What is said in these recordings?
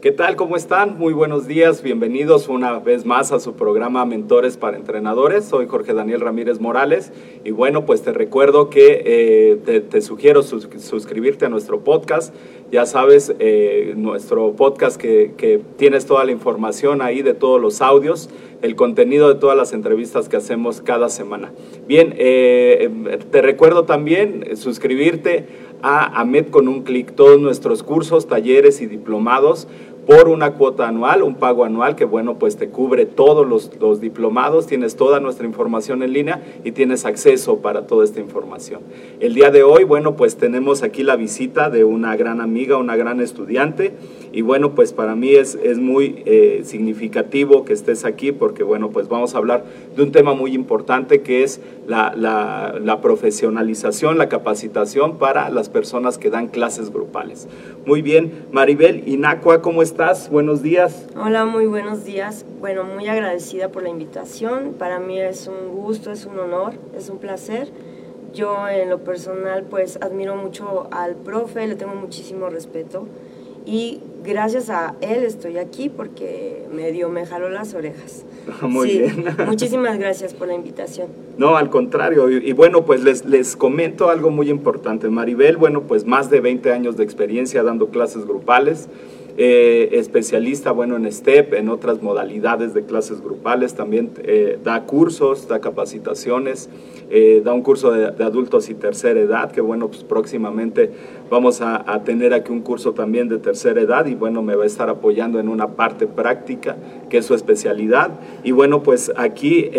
¿Qué tal? ¿Cómo están? Muy buenos días. Bienvenidos una vez más a su programa Mentores para Entrenadores. Soy Jorge Daniel Ramírez Morales y bueno, pues te recuerdo que eh, te, sugiero suscribirte a nuestro podcast. Ya sabes, eh, nuestro podcast que, que, tienes toda la información ahí de todos los audios, el contenido de todas las entrevistas que hacemos cada semana. Bien, eh, te recuerdo también suscribirte a AMED con un clic todos nuestros cursos, talleres y diplomados por una cuota anual, un pago anual que bueno, pues te cubre todos los, diplomados, tienes toda nuestra información en línea y tienes acceso para toda esta información. El día de hoy, bueno, pues tenemos aquí la visita de una gran amiga, una gran estudiante y bueno, pues para mí es, es muy eh, significativo que estés aquí porque bueno, pues vamos a hablar de un tema muy importante que es la, la, la profesionalización, la capacitación para las personas que dan clases grupales. Muy bien, Maribel Inacua, ¿cómo estás? Buenos días. Hola, muy buenos días. Bueno, muy agradecida por la invitación. Para mí es un gusto, es un honor, es un placer. Yo en lo personal pues admiro mucho al profe, le tengo muchísimo respeto y gracias a él estoy aquí porque me dio, me jaló las orejas. Muy Sí, bien. Muchísimas gracias por la invitación. No, al contrario. Y, y bueno, pues les, les comento algo muy importante. Maribel, bueno, pues más de 20 años de experiencia dando clases grupales. Eh, especialista, bueno, en STEP, en otras modalidades de clases grupales, también eh, da cursos, da capacitaciones, eh, da un curso de, adultos y tercera edad, que bueno, pues próximamente vamos a, a tener aquí un curso también de tercera edad y bueno, me va a estar apoyando en una parte práctica, que es su especialidad. Y bueno, pues aquí...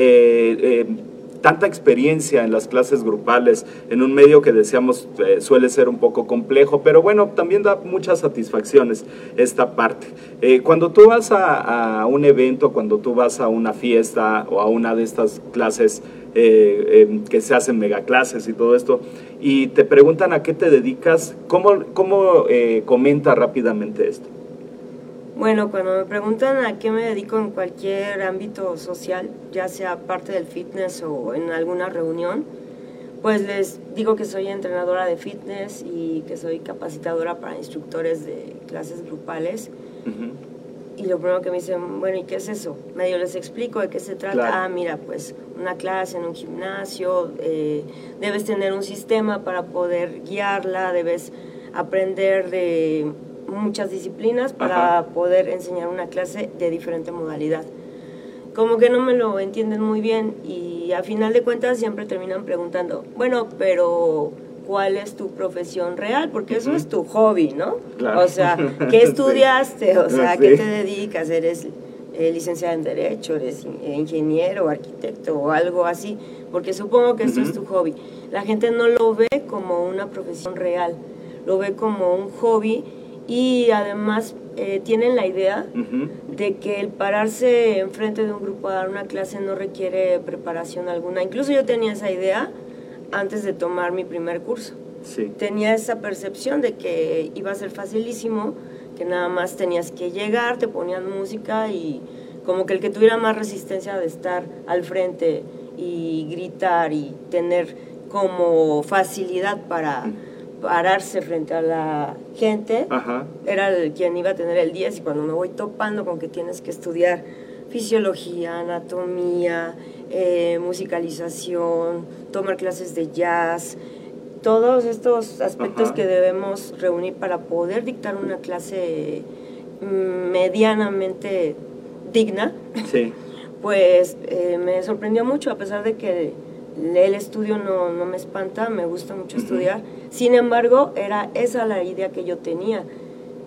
tanta experiencia en las clases grupales, en un medio que decíamos eh, suele ser un poco complejo, pero bueno, también da muchas satisfacciones esta parte. Eh, cuando tú vas a, un evento, cuando tú vas a una fiesta o a una de estas clases eh, eh, que se hacen megaclases y todo esto, y te preguntan a qué te dedicas, ¿cómo, cómo comenta rápidamente esto? Bueno, cuando me preguntan a qué me dedico en cualquier ámbito social, ya sea parte del fitness o en alguna reunión, pues les digo que soy entrenadora de fitness y que soy capacitadora para instructores de clases grupales. Uh -huh. Y lo primero que me dicen, bueno, ¿y qué es eso? Medio les explico de qué se trata. Claro. Ah, mira, pues una clase en un gimnasio, eh, debes tener un sistema para poder guiarla, debes aprender de muchas disciplinas para Ajá. poder enseñar una clase de diferente modalidad. Como que no me lo entienden muy bien y a final de cuentas siempre terminan preguntando, bueno, pero ¿cuál es tu profesión real? Porque eso uh -huh. es tu hobby, ¿no? Claro. O sea, ¿qué estudiaste? O sea. ¿qué te dedicas? ¿Eres eh, licenciada en Derecho? ¿Eres ingeniero, arquitecto o algo así? Porque supongo que eso uh -huh. es tu hobby. La gente no lo ve como una profesión real, lo ve como un hobby y además eh, tienen la idea de que el pararse enfrente de un grupo a dar una clase no requiere preparación alguna. Incluso yo tenía esa idea antes de tomar mi primer curso. Sí. Tenía esa percepción de que iba a ser facilísimo, que nada más tenías que llegar, te ponían música y como que el que tuviera más resistencia de estar al frente y gritar y tener como facilidad para pararse frente a la gente, Ajá. era el quien iba a tener el 10 y cuando me voy topando con que tienes que estudiar fisiología, anatomía, eh, musicalización, tomar clases de jazz, todos estos aspectos Ajá. que debemos reunir para poder dictar una clase mm, medianamente digna, Sí. pues eh, me sorprendió mucho, a pesar de que el estudio no, no me espanta, me gusta mucho estudiar. Sin embargo, era esa la idea que yo tenía.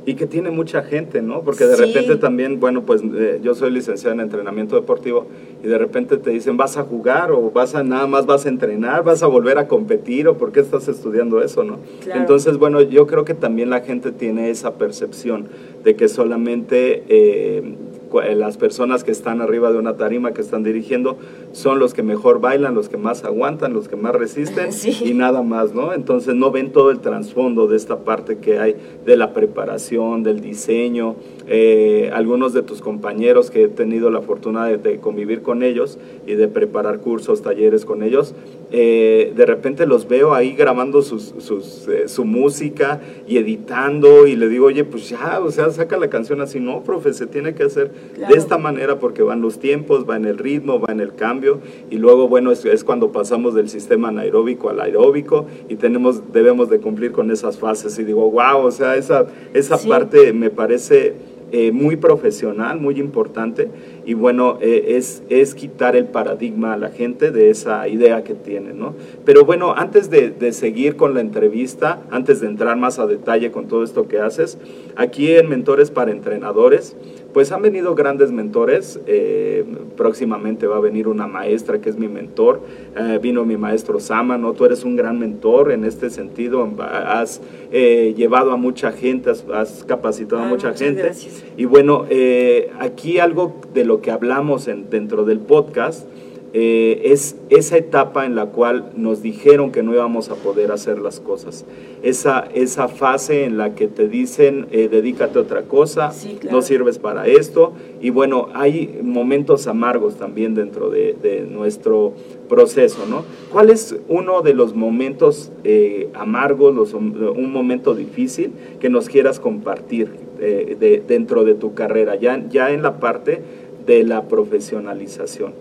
Y que tiene mucha gente, ¿no? Porque de Sí. repente también, bueno, pues eh, yo soy licenciado en entrenamiento deportivo y de repente te dicen, vas a jugar o vas a nada más vas a entrenar, vas a volver a competir o por qué estás estudiando eso, ¿no? Claro. Entonces, bueno, yo creo que también la gente tiene esa percepción de que solamente eh, eh, las personas que están arriba de una tarima, que están dirigiendo, son los que mejor bailan, los que más aguantan, los que más resisten Sí. y nada más, ¿no? Entonces no ven todo el trasfondo de esta parte que hay de la preparación, del diseño. Eh, algunos de tus compañeros que he tenido la fortuna de, de convivir con ellos y de preparar cursos, talleres con ellos, eh, de repente los veo ahí grabando sus, sus, eh, su música y editando y le digo, oye, pues ya, o sea, saca la canción así, no, profe, se tiene que hacer Claro. de esta manera porque van los tiempos, va en el ritmo, va en el cambio y luego, bueno, es, es cuando pasamos del sistema anaeróbico al aeróbico y tenemos, debemos de cumplir con esas fases y digo, wow, o sea, esa, esa Sí. parte me parece eh, muy profesional, muy importante y bueno, eh, es, es quitar el paradigma a la gente de esa idea que tiene, ¿no? Pero bueno, antes de, de seguir con la entrevista, antes de entrar más a detalle con todo esto que haces, aquí en Mentores para Entrenadores, pues han venido grandes mentores, eh, próximamente va a venir una maestra que es mi mentor, eh, vino mi maestro Sama, ¿no? Tú eres un gran mentor en este sentido, has eh, llevado a mucha gente, has, has capacitado a Ay, mucha gente. gracias. Y bueno, eh, aquí algo de lo que hablamos en- dentro del podcast eh, es esa etapa en la cual nos dijeron que no íbamos a poder hacer las cosas. Esa, esa fase en la que te dicen, eh, dedícate a otra cosa, Sí, claro. no sirves para esto. Y bueno, hay momentos amargos también dentro de, de nuestro proceso, ¿no? ¿Cuál es uno de los momentos eh, amargos, los- un momento difícil que nos quieras compartir eh, de- dentro de tu carrera, ya, ya en la parte de la profesionalización?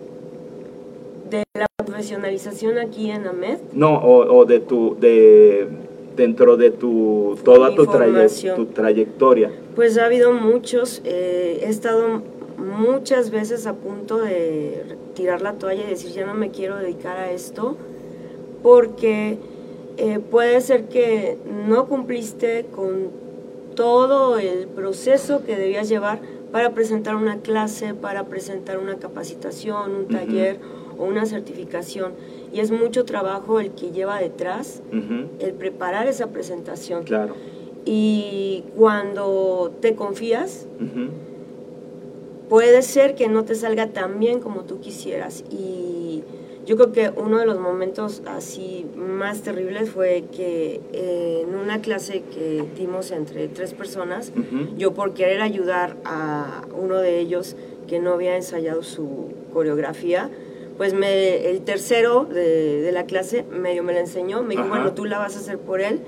De la profesionalización aquí en AMED, No, o, o de tu, de, dentro de tu, toda tu, traye- formación. tu trayectoria. Pues ha habido muchos, eh, he estado muchas veces a punto de tirar la toalla y decir ya no me quiero dedicar a esto porque eh, puede ser que no cumpliste con todo el proceso que debías llevar para presentar una clase, para presentar una capacitación, un taller o una certificación. Y es mucho trabajo el que lleva detrás, el preparar esa presentación. Claro. Y cuando te confías, puede ser que no te salga tan bien como tú quisieras. Y yo creo que uno de los momentos así más terribles fue que eh, en una clase que dimos entre tres personas, yo por querer ayudar a uno de ellos que no había ensayado su coreografía, pues me, el tercero de, de la clase medio me la enseñó, me dijo, Ajá. bueno, tú la vas a hacer por él.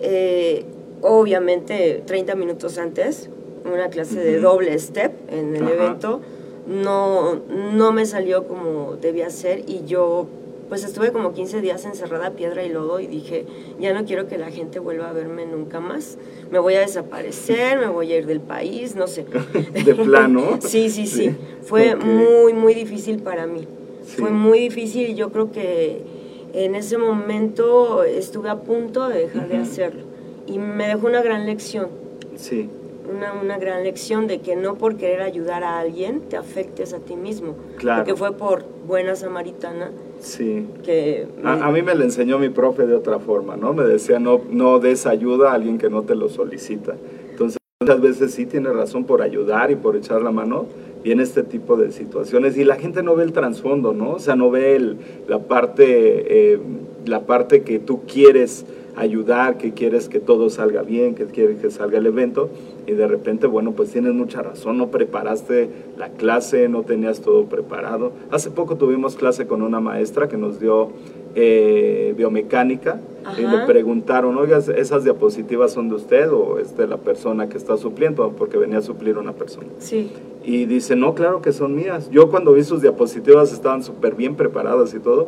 Eh, obviamente 30 minutos antes, una clase de doble step en el Ajá. evento, no, no me salió como debía ser y yo pues estuve como 15 días encerrada piedra y lodo y dije, ya no quiero que la gente vuelva a verme nunca más, me voy a desaparecer, me voy a ir del país, no sé. De plano. Sí, sí, sí. Sí. Fue muy, muy difícil para mí. Sí. Fue muy difícil y yo creo que en ese momento estuve a punto de dejar de hacerlo. Y me dejó una gran lección, Sí, una, una gran lección de que no por querer ayudar a alguien te afectes a ti mismo. Claro. Porque fue por buena samaritana sí. que... me- A, a mí me lo enseñó mi profe de otra forma, ¿no? Me decía, no, no des ayuda a alguien que no te lo solicita. Entonces, Muchas veces sí tiene razón por ayudar y por echar la mano, y en este tipo de situaciones y la gente no ve el trasfondo, ¿no? O sea, no ve el, la parte eh, la parte que tú quieres ayudar, que quieres que todo salga bien, que quieres que salga el evento y de repente, bueno, pues tienes mucha razón, no preparaste la clase, no tenías todo preparado. Hace poco tuvimos clase con una maestra que nos dio eh, biomecánica y le preguntaron, oiga, ¿esas diapositivas son de usted o es de la persona que está supliendo? Porque venía a suplir una persona. Sí. Y dice, no, claro que son mías. Yo cuando vi sus diapositivas estaban súper bien preparadas y todo.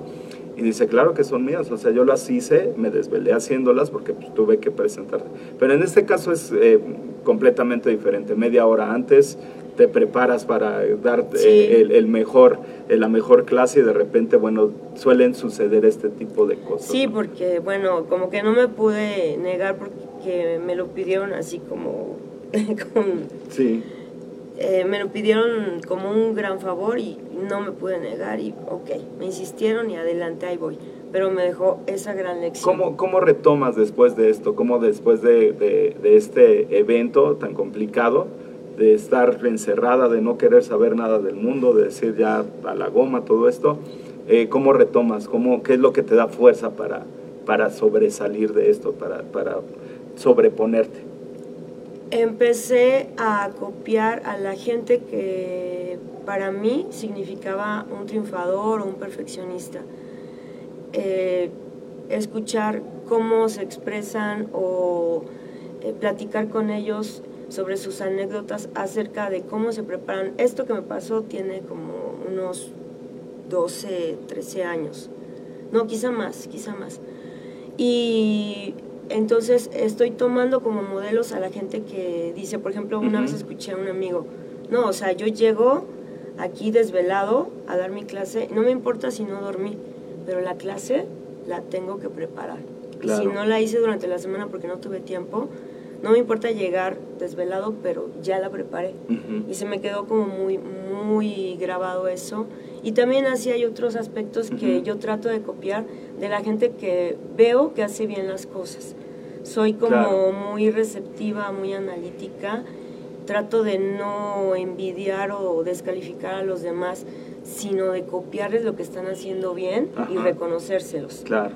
Y dice, claro que son mías, o sea, yo las hice, me desvelé haciéndolas porque pues, tuve que presentar. Pero en este caso es eh, completamente diferente. Media hora antes te preparas para dar eh, el, mejor, eh, la mejor clase y de repente, bueno, suelen suceder este tipo de cosas. Sí, porque, bueno, como que no me pude negar porque me lo pidieron así como... sí eh, me lo pidieron como un gran favor y no me pude negar y ok, me insistieron y adelante, ahí voy. Pero me dejó esa gran lección. ¿Cómo, cómo retomas después de esto? ¿Cómo después de, de, este evento tan complicado, de estar encerrada, de no querer saber nada del mundo, de decir ya a la goma todo esto, eh, ¿cómo retomas? ¿Cómo, ¿Qué es lo que te da fuerza para, para sobresalir de esto, para, para sobreponerte? Empecé a copiar a la gente que para mí significaba un triunfador o un perfeccionista. Eh, escuchar cómo se expresan o eh, platicar con ellos sobre sus anécdotas acerca de cómo se preparan. Esto que me pasó tiene como unos 12, 13 años. No, quizá más, quizá más. Y entonces estoy tomando como modelos a la gente que dice, por ejemplo, una vez escuché a un amigo, no, o sea, yo llego aquí desvelado a dar mi clase, no me importa si no dormí, pero la clase la tengo que preparar. si no la hice durante la semana porque no tuve tiempo, no me importa llegar desvelado, pero ya la preparé. Y se me quedó como muy, muy grabado eso. Y también así hay otros aspectos que yo trato de copiar de la gente que veo que hace bien las cosas. Soy como muy receptiva, muy analítica. Trato de no envidiar o descalificar a los demás, sino de copiarles lo que están haciendo bien y reconocérselos. Claro,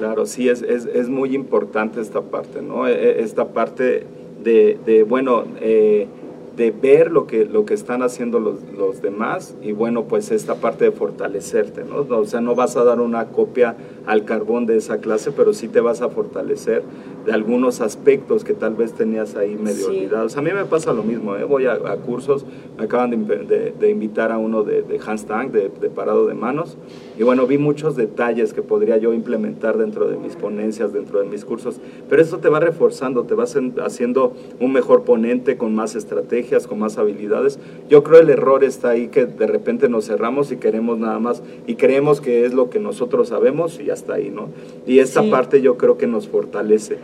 claro, sí, es, es, es, muy importante esta parte, ¿no? E, e, esta parte de, de bueno, eh, de ver lo que, lo que están haciendo los, los, demás y bueno, pues esta parte de fortalecerte, ¿no? O sea, no vas a dar una copia al carbón de esa clase, pero sí te vas a fortalecer de algunos aspectos que tal vez tenías ahí medio olvidados. A mí me pasa lo mismo, ¿eh? voy a, cursos, me acaban de, de, invitar a uno de, de handstand, de, de, parado de manos, y bueno, vi muchos detalles que podría yo implementar dentro de mis ponencias, dentro de mis cursos, pero eso te va reforzando, te vas haciendo un mejor ponente con más estrategias, con más habilidades. Yo creo el error está ahí que de repente nos cerramos y queremos nada más, y creemos que es lo que nosotros sabemos y hasta ahí, ¿no? Y esta parte yo creo que nos fortalece.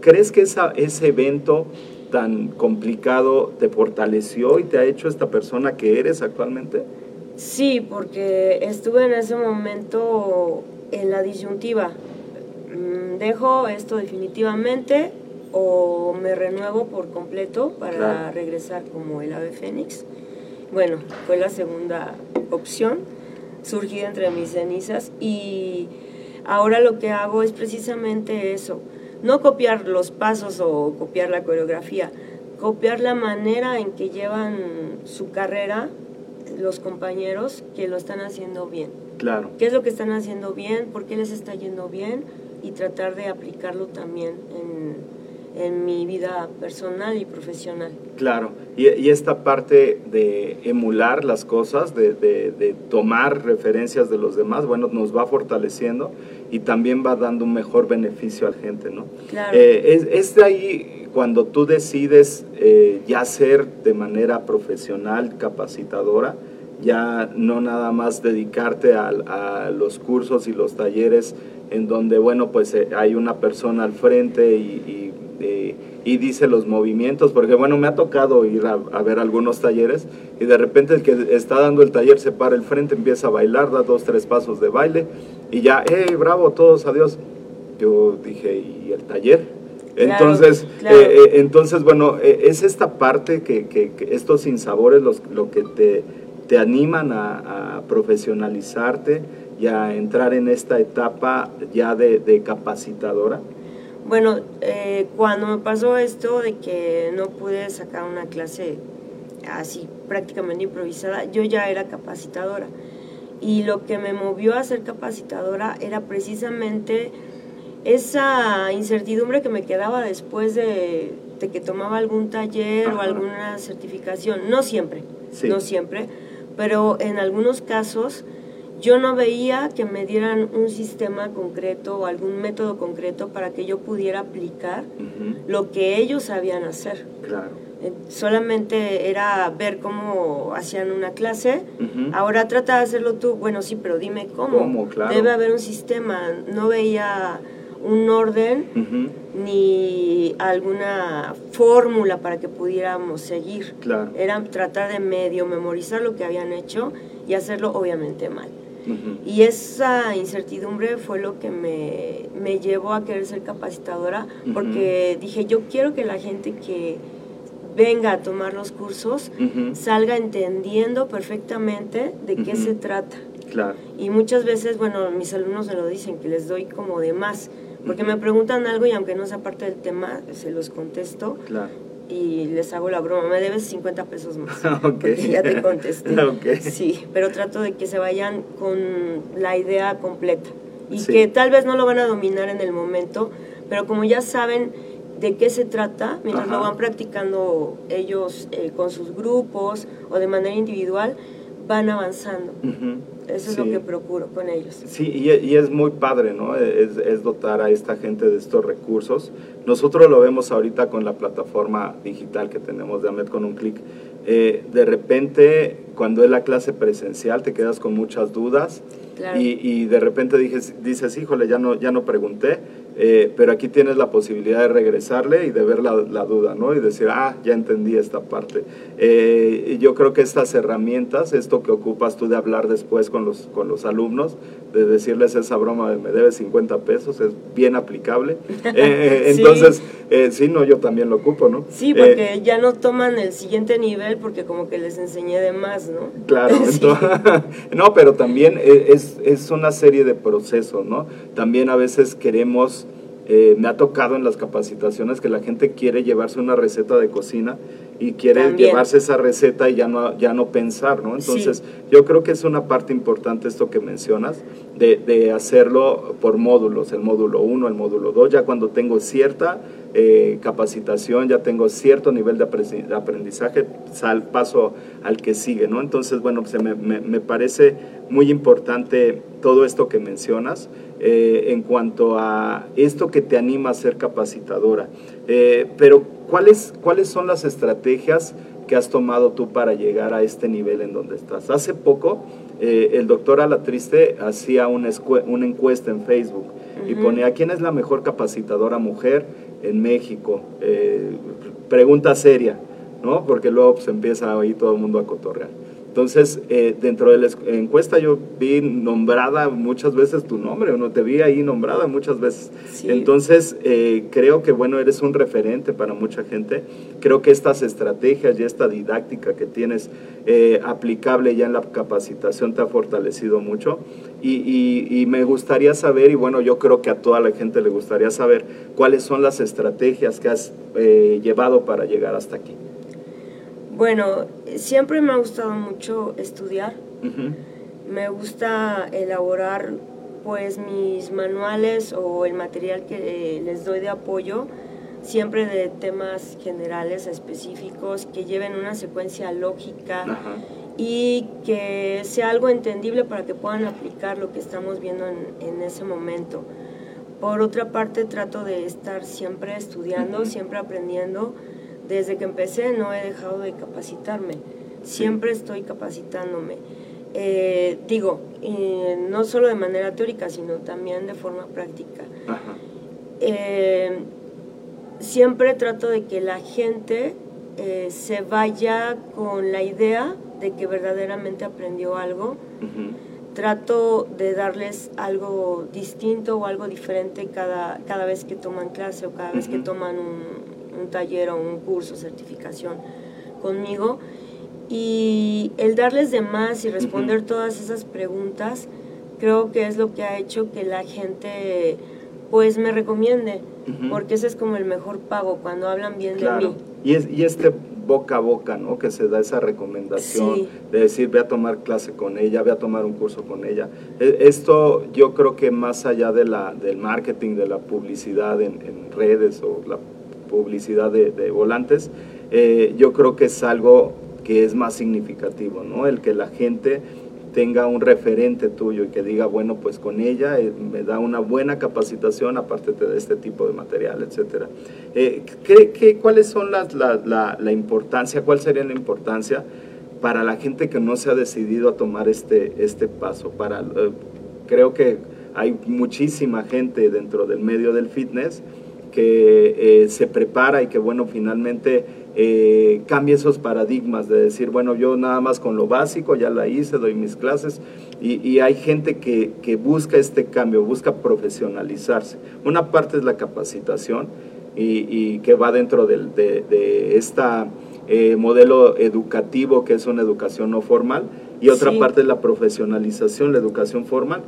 Crees que esa, ese evento tan complicado te fortaleció y te ha hecho esta persona que eres actualmente? Sí, porque estuve en ese momento en la disyuntiva. Mm, dejo esto definitivamente o me renuevo por completo para regresar como el ave fénix. Bueno, fue la segunda opción surgida entre mis cenizas y ahora lo que hago es precisamente eso, no copiar los pasos o copiar la coreografía, copiar la manera en que llevan su carrera los compañeros que lo están haciendo bien. Claro. ¿Qué es lo que están haciendo bien? ¿Por qué les está yendo bien? Y tratar de aplicarlo también en, en mi vida personal y profesional. Claro, y, y esta parte de emular las cosas, de, de, tomar referencias de los demás, bueno, nos va fortaleciendo y también va dando un mejor beneficio a la gente, ¿no? Claro. Eh, es, es, de ahí cuando tú decides eh, ya ser de manera profesional, capacitadora, ya no nada más dedicarte a, a los cursos y los talleres en donde, bueno, pues eh, hay una persona al frente y y dice los movimientos, porque bueno, me ha tocado ir a, ver algunos talleres y de repente el que está dando el taller se para el frente, empieza a bailar, da dos, tres pasos de baile y ya, ¡eh, bravo, todos, adiós! Yo dije, ¿y el taller? Entonces, claro. eh, eh, entonces bueno, eh, es esta parte que, que- que estos sinsabores los, lo que te, te animan a, a profesionalizarte y a entrar en esta etapa ya de, de capacitadora. Bueno, eh, cuando me pasó esto de que no pude sacar una clase así prácticamente improvisada, yo ya era capacitadora. Y lo que me movió a ser capacitadora era precisamente esa incertidumbre que me quedaba después de, de que tomaba algún taller o alguna certificación. No siempre, Sí. no siempre, pero en algunos casos yo no veía que me dieran un sistema concreto o algún método concreto para que yo pudiera aplicar lo que ellos sabían hacer. Claro. Eh, Solamente era ver cómo hacían una clase. Ahora trata de hacerlo tú. Bueno, sí, pero dime cómo. ¿Cómo? Claro. Debe haber un sistema. No veía un orden ni alguna fórmula para que pudiéramos seguir. Claro. Era tratar de medio memorizar lo que habían hecho y hacerlo obviamente mal. Y esa incertidumbre fue lo que me, me llevó a querer ser capacitadora, porque dije, yo quiero que la gente que venga a tomar los cursos salga entendiendo perfectamente de qué se trata. Claro. Y muchas veces, bueno, mis alumnos me lo dicen, que les doy como de más, porque me preguntan algo y aunque no sea parte del tema, se los contesto Claro. Y les hago la broma, me debes 50 pesos más. Ok. Porque ya te contesté. Ok. Sí, pero trato de que se vayan con la idea completa. Y Sí. que tal vez no lo van a dominar en el momento, pero como ya saben de qué se trata, mientras Ajá. lo van practicando ellos eh, con sus grupos o de manera individual, van avanzando. Ujú. Eso es Sí. lo que procuro con ellos. Sí, y, y es muy padre, ¿no? Es, es dotar a esta gente de estos recursos. Nosotros lo vemos ahorita con la plataforma digital que tenemos de AMED con un clic. Eh, de repente, cuando es la clase presencial, te quedas con muchas dudas Claro. y, y de repente dices, dices, híjole, ya no, ya no pregunté, eh, pero aquí tienes la posibilidad de regresarle y de ver la, la duda, ¿no? Y decir, ah, ya entendí esta parte. Eh, y yo creo que estas herramientas, esto que ocupas tú de hablar después con los, con los alumnos, de decirles esa broma de me debes 50 pesos, es bien aplicable. Eh, Sí. Entonces, eh, sí, no, yo también lo ocupo, ¿no? Sí, Eh, porque ya no toman el siguiente nivel porque como que les enseñé de más, ¿no? Claro, Sí. entonces- no, pero también e- es, es una serie de procesos, ¿no? También a veces queremos, eh, me ha tocado en las capacitaciones que la gente quiere llevarse una receta de cocina y quiere También. llevarse esa receta y ya no, ya no pensar, ¿no? Entonces, Sí. yo creo que es una parte importante esto que mencionas, de, de hacerlo por módulos, el módulo 1, el módulo 2, ya cuando tengo cierta eh, capacitación, ya tengo cierto nivel de apre- de aprendizaje, sal, paso al que sigue, ¿no? Entonces, bueno, me, me- parece muy importante todo esto que mencionas eh, en cuanto a esto que te anima a ser capacitadora. Eh, pero, ¿cuáles, ¿cuáles son las estrategias que has tomado tú para llegar a este nivel en donde estás? Hace poco, el doctor Alatriste hacía una encuesta en Facebook y Ujú. ponía quién es la mejor capacitadora mujer en México. Eh, pregunta seria, ¿no? Porque luego pues, empieza ahí todo el mundo a cotorrear. Entonces, eh, dentro de la es- encuesta yo vi nombrada muchas veces tu nombre, o no te vi ahí nombrada muchas veces. Sí. Entonces, eh, creo que, bueno, eres un referente para mucha gente. Creo que estas estrategias y esta didáctica que tienes eh, aplicable ya en la capacitación te ha fortalecido mucho. Y, y- y me gustaría saber, y bueno, yo creo que a toda la gente le gustaría saber, cuáles son las estrategias que has eh, llevado para llegar hasta aquí. Bueno, siempre me ha gustado mucho estudiar. Me gusta elaborar pues mis manuales o el material que eh, les doy de apoyo, siempre de temas generales, específicos, que lleven una secuencia lógica. Y que sea algo entendible para que puedan aplicar lo que estamos viendo en, en ese momento. Por otra parte, trato de estar siempre estudiando, Ujú. siempre aprendiendo. Desde que empecé no he dejado de capacitarme, siempre estoy capacitándome. Eh, digo, eh, no solo de manera teórica, sino también de forma práctica. Ajá. Eh, siempre trato de que la gente eh, se vaya con la idea de que verdaderamente aprendió algo. Ujú. trato de darles algo distinto o algo diferente cada, cada vez que toman clase o cada vez que toman un, un taller o un curso, certificación conmigo. Y el darles de más y responder todas esas preguntas, creo que es lo que ha hecho que la gente pues me recomiende, porque ese es como el mejor pago cuando hablan bien de mí. Y, es, y este boca a boca, ¿no? Que se da esa recomendación Sí. de decir, ve a tomar clase con ella, ve a tomar un curso con ella. E- Esto yo creo que más allá de la, del marketing, de la publicidad en, en redes o la publicidad de, de volantes, eh, yo creo que es algo que es más significativo, ¿no? El que la gente tenga un referente tuyo y que diga, bueno, pues con ella eh, me da una buena capacitación, aparte de este tipo de material, etcétera. Eh, ¿qué- qué- cuáles son las, la, la- la importancia, cuál sería la importancia para la gente que no se ha decidido a tomar este, este paso? Para, eh, creo que hay muchísima gente dentro del medio del fitness que eh, se prepara y que bueno, finalmente eh, cambia esos paradigmas de decir, bueno, yo nada más con lo básico ya la hice, doy mis clases y, hay gente que, que busca este cambio, busca profesionalizarse. Una parte es la capacitación y, que va dentro de, de esta eh, modelo educativo que es una educación no formal y otra Sí. parte es la profesionalización, la educación formal,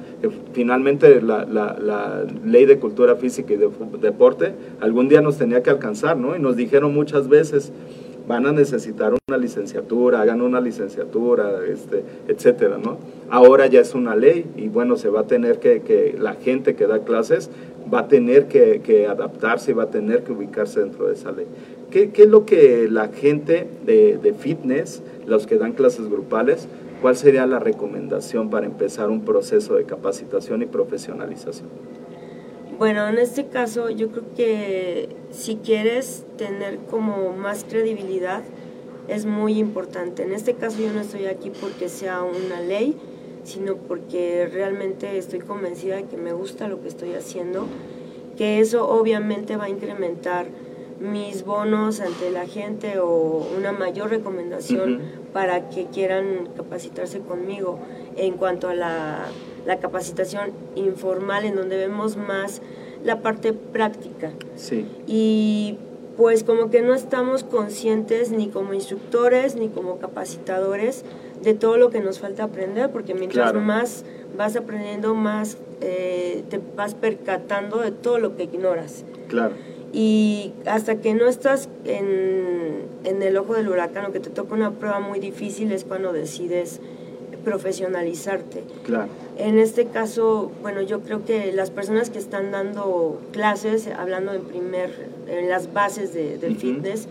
finalmente la, la- la ley de cultura física y de deporte algún día nos tenía que alcanzar, ¿no? Y nos dijeron muchas veces, van a necesitar una licenciatura, hagan una licenciatura, este, etcétera, ¿no? Ahora ya es una ley y bueno, se va a tener que, que la gente que da clases va a tener que, que adaptarse y va a tener que ubicarse dentro de esa ley. ¿Qué, qué es lo que la gente de, de fitness, los que dan clases grupales, cuál sería la recomendación para empezar un proceso de capacitación y profesionalización? Bueno, en este caso yo creo que si quieres tener como más credibilidad es muy importante. En este caso yo no estoy aquí porque sea una ley, sino porque realmente estoy convencida de que me gusta lo que estoy haciendo, que eso obviamente va a incrementar mis bonos ante la gente o una mayor recomendación para que quieran capacitarse conmigo. En cuanto a la, la capacitación informal en donde vemos más la parte práctica. Sí, y pues como que no estamos conscientes ni como instructores ni como capacitadores de todo lo que nos falta aprender porque mientras Claro. más vas aprendiendo más eh, te vas percatando de todo lo que ignoras. Claro, y hasta que no estás en, en el ojo del huracán o que te toca una prueba muy difícil es cuando decides profesionalizarte. claro. En este caso, bueno, yo creo que las personas que están dando clases, hablando en primer, en las bases de- del fitness,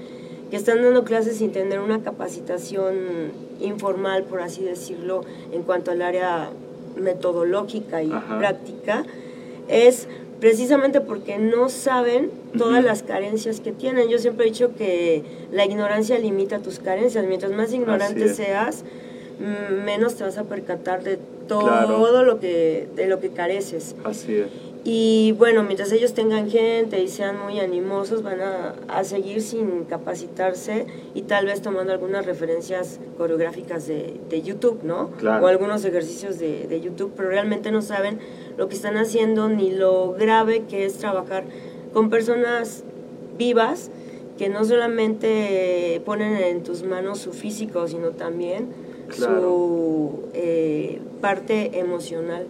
que están dando clases sin tener una capacitación informal, por así decirlo, en cuanto al área metodológica y Ajá. práctica, es precisamente porque no saben todas las carencias que tienen. Yo siempre he dicho que la ignorancia limita tus carencias. Mientras más ignorante seas, mm, menos te vas a percatar de todo Claro. lo que de lo que careces. Así es. Y bueno, mientras ellos tengan gente y sean muy animosos, van a, a seguir sin capacitarse y tal vez tomando algunas referencias coreográficas de, de YouTube, ¿no? Claro. O algunos ejercicios de, de YouTube, pero realmente no saben lo que están haciendo ni lo grave que es trabajar con personas vivas que no solamente ponen en tus manos su físico, sino también Claro. su eh, parte emocional,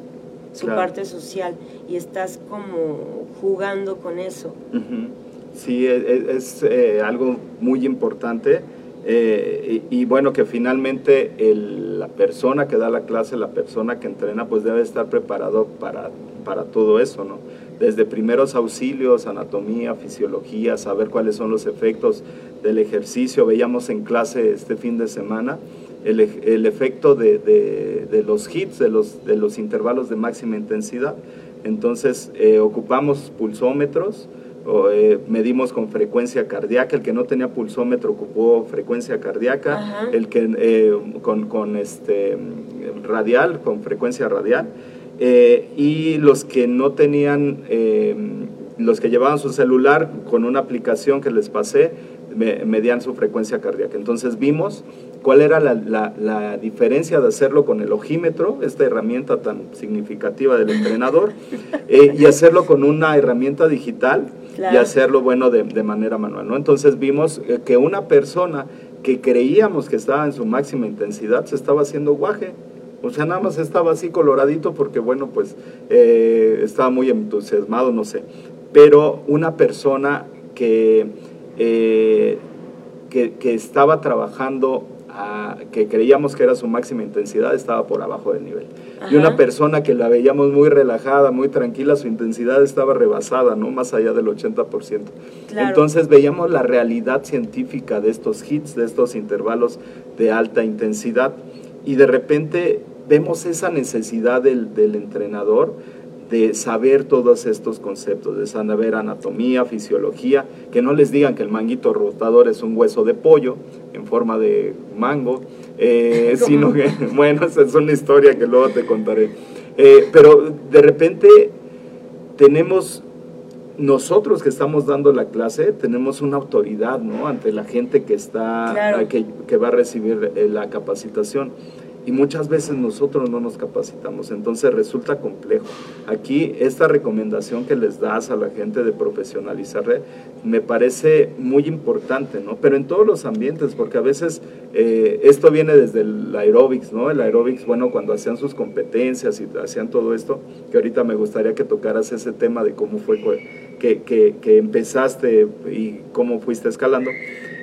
su Claro. parte social, y estás como jugando con eso. Ujú. Sí, e- e- es, eh, algo muy importante eh, y, y bueno que finalmente el- la persona que da la clase, la persona que entrena, pues debe estar preparado para, para todo eso, ¿no? Desde primeros auxilios, anatomía, fisiología, saber cuáles son los efectos del ejercicio. Veíamos en clase este fin de semana el, el efecto de, de- de los hits, de los, de los intervalos de máxima intensidad. Entonces eh, ocupamos pulsómetros, o, eh, medimos con frecuencia cardíaca, el que no tenía pulsómetro ocupó frecuencia cardíaca, Ajá. el que eh, con, con este radial, con frecuencia radial, eh, y los que no tenían, eh, los que llevaban su celular con una aplicación que les pasé, me- medían su frecuencia cardíaca. Entonces vimos cuál era la, la- la diferencia de hacerlo con el ojímetro, esta herramienta tan significativa del entrenador, eh, y hacerlo con una herramienta digital y hacerlo, bueno, de, de manera manual, ¿no? Entonces vimos eh, que una persona que creíamos que estaba en su máxima intensidad se estaba haciendo guaje. O sea, nada más estaba así coloradito porque, bueno, pues eh, estaba muy entusiasmado, no sé. Pero una persona que, que, que estaba trabajando, a- que creíamos que era su máxima intensidad, estaba por abajo del nivel. Y una persona que la veíamos muy relajada, muy tranquila, su intensidad estaba rebasada, ¿no? Más allá del 80%. Claro. Entonces veíamos la realidad científica de estos hits, de estos intervalos de alta intensidad, y de repente vemos esa necesidad del, del entrenador de saber todos estos conceptos, de saber anatomía, fisiología, que no les digan que el manguito rotador es un hueso de pollo en forma de mango, eh, sino que, bueno, esa es una historia que luego te contaré. Eh, pero de repente tenemos nosotros que estamos dando la clase tenemos una autoridad ¿no? ante la gente que está Claro. que, que va a recibir eh, la capacitación y muchas veces nosotros no nos capacitamos. Entonces resulta complejo. Aquí esta recomendación que les das a la gente de profesionalizarle me parece muy importante no pero en todos los ambientes porque a veces eh, esto viene desde el aeróbics no el aeróbics bueno cuando hacían sus competencias y hacían todo esto que ahorita me gustaría que tocaras ese tema de cómo fue que, que empezaste y cómo fuiste escalando,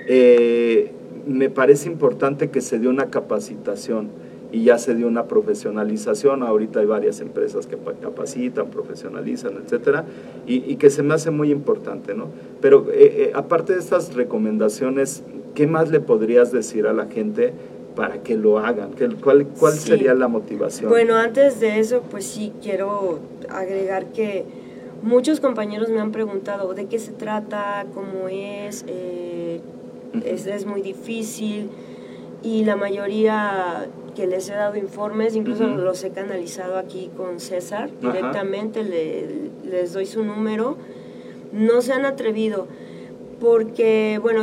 eh, me parece importante que se dé una capacitación y ya se dio una profesionalización. Ahorita hay varias empresas que pa- capacitan, profesionalizan, etcétera, y, y que se me hace muy importante, ¿no? Pero eh, eh, aparte de estas recomendaciones, ¿qué más le podrías decir a la gente para que lo hagan? ¿Qué- ¿Cuál, cuál Sí. sería la motivación? Bueno, antes de eso, pues sí, quiero agregar que muchos compañeros me han preguntado de qué se trata, cómo es, eh, es, es muy difícil y la mayoría que les he dado informes, incluso los he canalizado aquí con César, directamente le- les doy su número, no se han atrevido porque, bueno,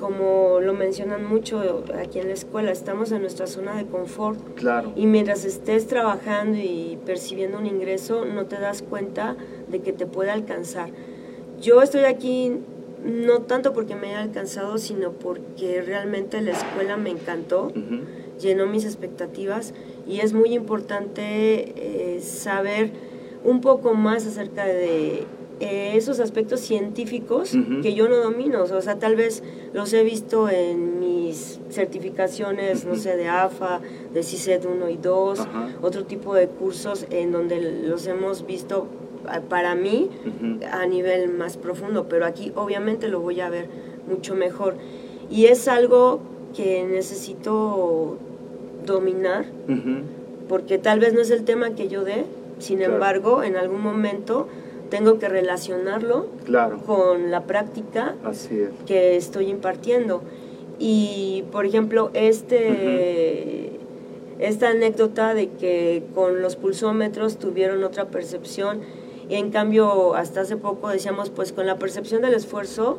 como lo mencionan mucho aquí en la escuela, estamos en nuestra zona de confort Claro. y mientras estés trabajando y percibiendo un ingreso, no te das cuenta de que te puede alcanzar. Yo estoy aquí no tanto porque me haya alcanzado, sino porque realmente la escuela me encantó, llenó mis expectativas y es muy importante eh, saber un poco más acerca de eh, esos aspectos científicos que yo no domino. O sea, tal vez los he visto en mis certificaciones, no sé, de AFA, de CISET 1 y 2, Ajá. otro tipo de cursos en donde los hemos visto para mí a nivel más profundo, pero aquí obviamente lo voy a ver mucho mejor. Y es algo que necesito dominar, porque tal vez no es el tema que yo dé, sin Claro. embargo, en algún momento tengo que relacionarlo Claro. con la práctica Así es. que estoy impartiendo. Y, por ejemplo, este, esta anécdota de que con los pulsómetros tuvieron otra percepción en cambio hasta hace poco decíamos, pues con la percepción del esfuerzo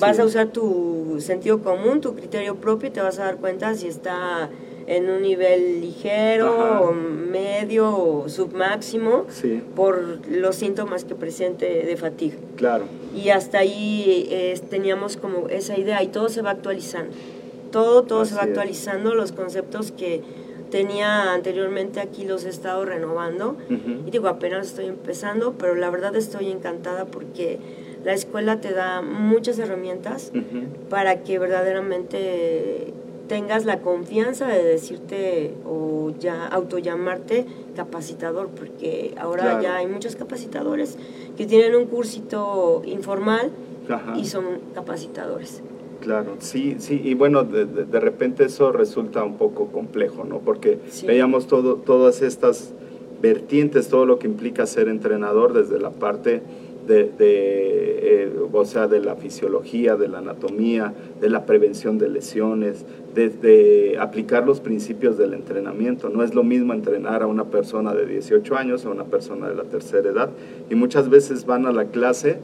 vas a usar tu sentido común, tu criterio propio y te vas a dar cuenta si está en un nivel ligero, Ajá. o medio o submáximo Sí, por los síntomas que presente de fatiga. claro. Y hasta ahí eh, teníamos como esa idea y todo se va actualizando. Todo, todo se va es. actualizando. Los conceptos que tenía anteriormente aquí los he estado renovando. Y digo, apenas estoy empezando, pero la verdad estoy encantada porque la escuela te da muchas herramientas para que verdaderamente tengas la confianza de decirte o ya autollamarte capacitador, porque ahora Claro. ya hay muchos capacitadores que tienen un cursito informal Ajá. y son capacitadores. Claro, sí, sí, y bueno, de, de- de repente eso resulta un poco complejo, ¿no? Porque Sí. veíamos todo, todas estas vertientes, todo lo que implica ser entrenador desde la parte de, de, eh, o sea, de la fisiología, de la anatomía, de la prevención de lesiones, desde aplicar los principios del entrenamiento. No es lo mismo entrenar a una persona de 18 años a una persona de la tercera edad. Y muchas veces van a la clase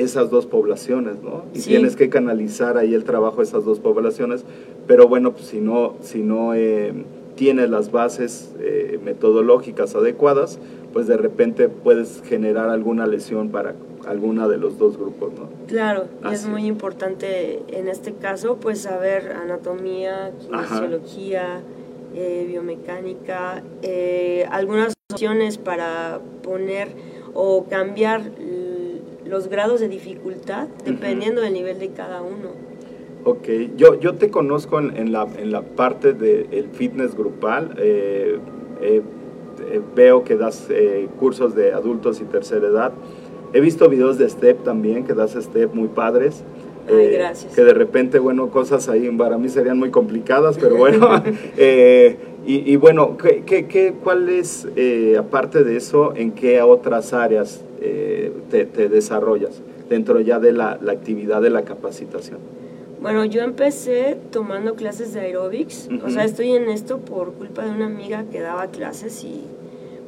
esas dos poblaciones, ¿no? Y Sí. tienes que canalizar ahí el trabajo de esas dos poblaciones, pero bueno, pues si no, si no eh, tienes las bases eh, metodológicas adecuadas, pues de repente puedes generar alguna lesión para alguna de los dos grupos, ¿no? Claro, y es Así muy importante en este caso, pues saber anatomía, kinesiología, eh, biomecánica, eh, algunas opciones para poner o cambiar los grados de dificultad dependiendo del nivel de cada uno. Ok, yo, yo te conozco en, en la, en la parte del fitness grupal. eh, eh, eh, veo que das eh, cursos de adultos y tercera edad. He visto videos de STEP también, que das STEP muy padres. Ay, gracias. Que de repente, bueno, cosas ahí para mí serían muy complicadas, pero bueno. eh, y, y bueno, ¿qué, qué, qué- cuál es, eh, aparte de eso, en qué otras áreas eh, te, te desarrollas dentro ya de la, la actividad de la capacitación? Bueno, yo empecé tomando clases de aeróbics, o Ujú. sea, estoy en esto por culpa de una amiga que daba clases y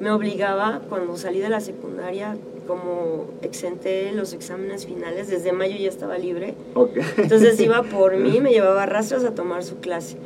me obligaba cuando salí de la secundaria, como exenté los exámenes finales, desde mayo ya estaba libre, Ok. entonces iba por mí, me llevaba rastros a tomar su clase.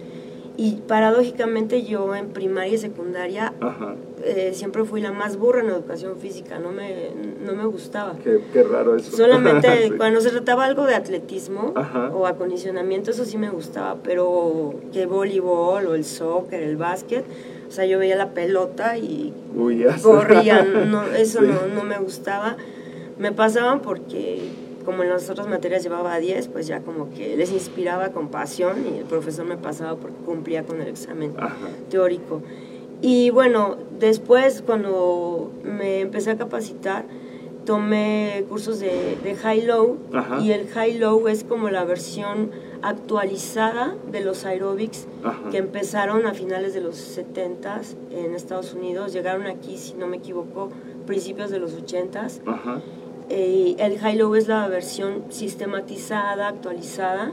Y paradójicamente yo en primaria y secundaria Ajá, eh, siempre fui la más burra en educación física, no me, no me gustaba. qué, qué raro eso. Solamente Sí. cuando se trataba algo de atletismo Ajá. o acondicionamiento, eso sí me gustaba, pero que voleibol o el soccer, el básquet, o sea, yo veía la pelota y Uy, corría, no, eso Sí. no, no me gustaba. Me pasaban porque como en las otras materias llevaba 10, pues ya como que les inspiraba compasión y el profesor me pasaba porque cumplía con el examen Ajá. teórico. Y bueno, después cuando me empecé a capacitar, tomé cursos de, de high-low y el high-low es como la versión actualizada de los aerobics Ajá. que empezaron a finales de los 70 en Estados Unidos, llegaron aquí, si no me equivoco, principios de los 80s. Ajá. Eh, el high-low es la versión sistematizada, actualizada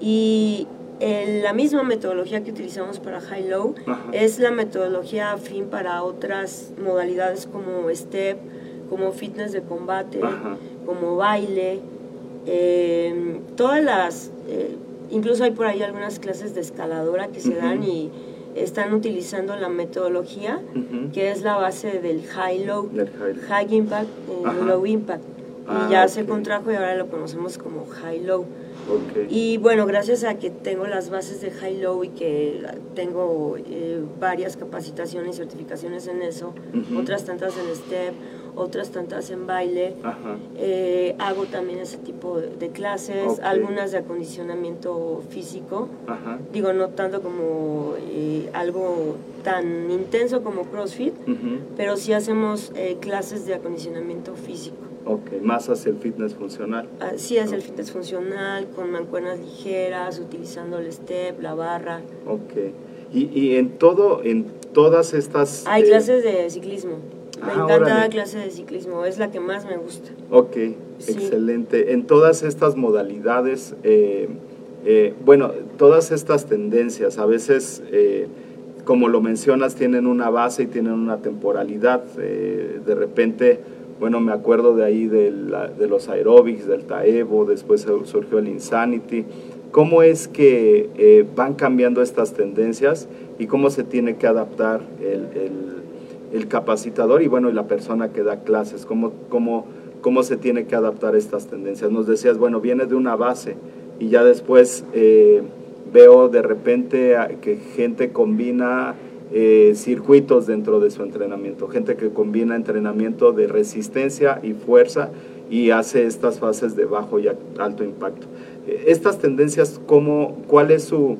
y eh, la misma metodología que utilizamos para high-low es la metodología afín para otras modalidades como step, como fitness de combate, Ajá. como baile, eh, todas las, eh, incluso hay por ahí algunas clases de escaladora que se dan y están utilizando la metodología Ujú. que es la base del high-low, high-low. high impact, eh, low impact. Ah, y ya se ok. contrajo y ahora lo conocemos como high-low. Ok. Y bueno, gracias a que tengo las bases de High Low y que tengo eh, varias capacitaciones y certificaciones en eso, Ujú. otras tantas en STEP, otras tantas en baile, eh, hago también ese tipo de, de clases, Ok. algunas de acondicionamiento físico, Ajá. digo, no tanto como eh, algo tan intenso como CrossFit, Ujú. pero sí hacemos eh, clases de acondicionamiento físico. Ok, más hacia el fitness funcional. Así es el fitness funcional, con mancuernas ligeras, utilizando el step, la barra. Ok. Y, y en todo, en todas estas... Hay eh, clases de ciclismo. Me Ah, encanta dar clase de ciclismo, es la que más me gusta. Ok, Sí. excelente. En todas estas modalidades, eh, eh, bueno, todas estas tendencias, a veces, eh, como lo mencionas, tienen una base y tienen una temporalidad. De repente, bueno, me acuerdo de ahí de, la- de los aerobics, del Taevo, después surgió el Insanity. ¿Cómo es que van cambiando estas tendencias y cómo se tiene que adaptar el, el- el capacitador y bueno, y la persona que da clases? ¿Cómo, cómo, cómo se tiene que adaptar estas tendencias? Nos decías, bueno, viene de una base y ya después eh, veo de repente que gente combina eh, circuitos dentro de su entrenamiento, gente que combina entrenamiento de resistencia y fuerza y hace estas fases de bajo y alto impacto. Eh, Estas tendencias, ¿cómo, ¿cuál es su,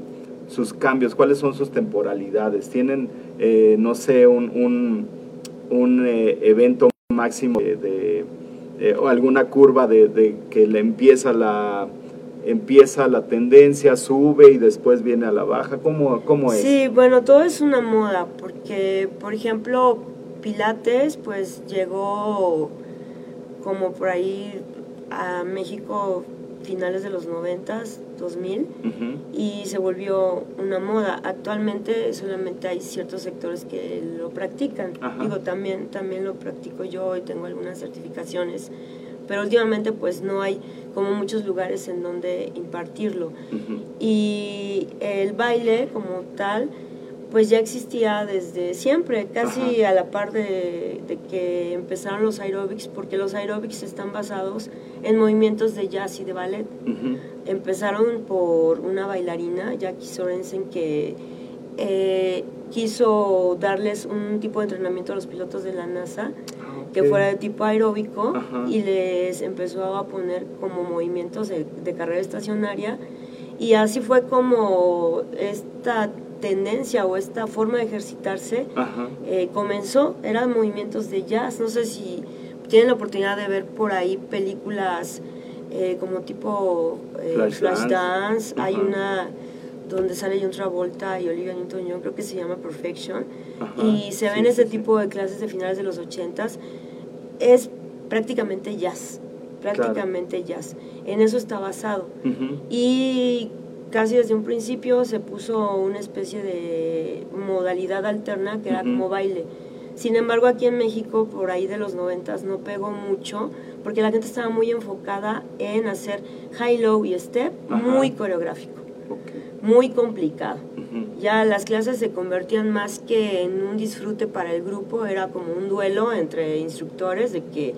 sus cambios? ¿Cuáles son sus temporalidades? ¿Tienen, eh, no sé, un, un, eh, evento máximo de, eh, o alguna curva de, que le empieza la empieza la tendencia, sube y después viene a la baja? ¿Cómo, cómo es? Sí, bueno, todo es una moda, porque, por ejemplo, Pilates, pues llegó como por ahí a México finales de los 90, 2000, Ujú. y se volvió una moda. Actualmente solamente hay ciertos sectores que lo practican. Ajá. Digo, también, también lo practico yo y tengo algunas certificaciones, pero últimamente pues no hay como muchos lugares en donde impartirlo. Y el baile como tal, pues ya existía desde siempre, casi a la par de, que empezaron los aeróbics, porque los aeróbics están basados en movimientos de jazz y de ballet. Empezaron por una bailarina, Jackie Sorensen, que eh, quiso darles un tipo de entrenamiento a los pilotos de la NASA ah, que fuera de tipo aeróbico y les empezó a poner como movimientos de, carrera estacionaria. Y así fue como esta tendencia o esta forma de ejercitarse eh, comenzó, eran movimientos de jazz, no sé si tienen la oportunidad de ver por ahí películas eh, como tipo Flash, Dance, hay una donde sale John Travolta y Olivia Newton-John, creo que se llama Perfection, y se ven ese tipo de clases de finales de los ochentas, es prácticamente jazz, prácticamente jazz. En eso está basado. Y casi desde un principio se puso una especie de modalidad alterna que era como baile. Sin embargo, aquí en México, por ahí de los noventas, no pegó mucho, porque la gente estaba muy enfocada en hacer high-low y step muy coreográfico muy complicado. Ya las clases se convertían más que en un disfrute para el grupo, era como un duelo entre instructores de que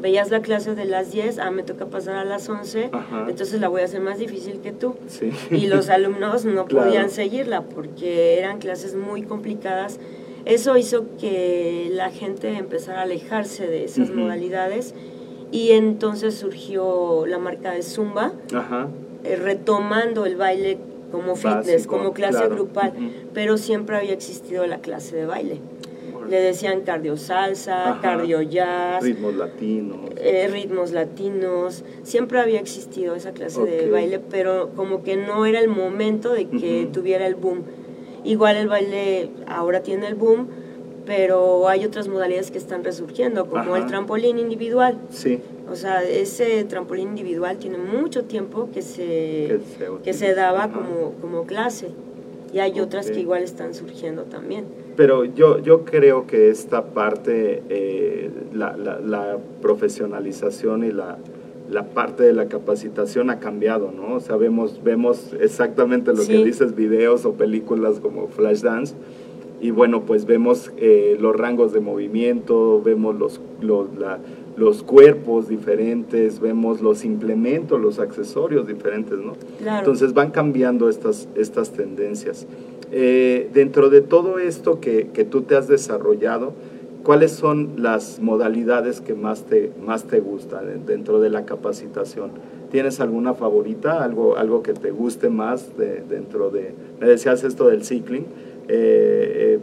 veías la clase de las 10, ah, me toca pasar a las 11, entonces la voy a hacer más difícil que tú. Y los alumnos no podían seguirla porque eran clases muy complicadas. Eso hizo que la gente empezara a alejarse de esas modalidades y entonces surgió la marca de Zumba, eh, retomando el baile como fitness, como clase grupal, pero siempre había existido la clase de baile. Le decían cardio salsa, cardio jazz, ritmos latinos. Eh, ritmos latinos, siempre había existido esa clase de baile, pero como que no era el momento de que tuviera el boom. Igual el baile ahora tiene el boom, pero hay otras modalidades que están resurgiendo, como el trampolín individual. Sí. O sea, ese trampolín individual tiene mucho tiempo que se, que se, daba como, como clase. Y hay otras que igual están surgiendo también. Pero yo, yo creo que esta parte, eh, la, la, profesionalización y la, la parte de la capacitación ha cambiado, ¿no? O sea, vemos, vemos exactamente lo que dices, videos o películas como Flashdance, y bueno, pues vemos eh, los rangos de movimiento, vemos los, los, cuerpos diferentes, vemos los implementos, los accesorios diferentes, ¿no? Entonces van cambiando estas, estas tendencias. Eh, dentro de todo esto que, tú te has desarrollado, ¿cuáles son las modalidades que más te, más te gustan dentro de la capacitación? ¿Tienes alguna favorita, algo, algo que te guste más dentro de, me decías esto del cycling, eh,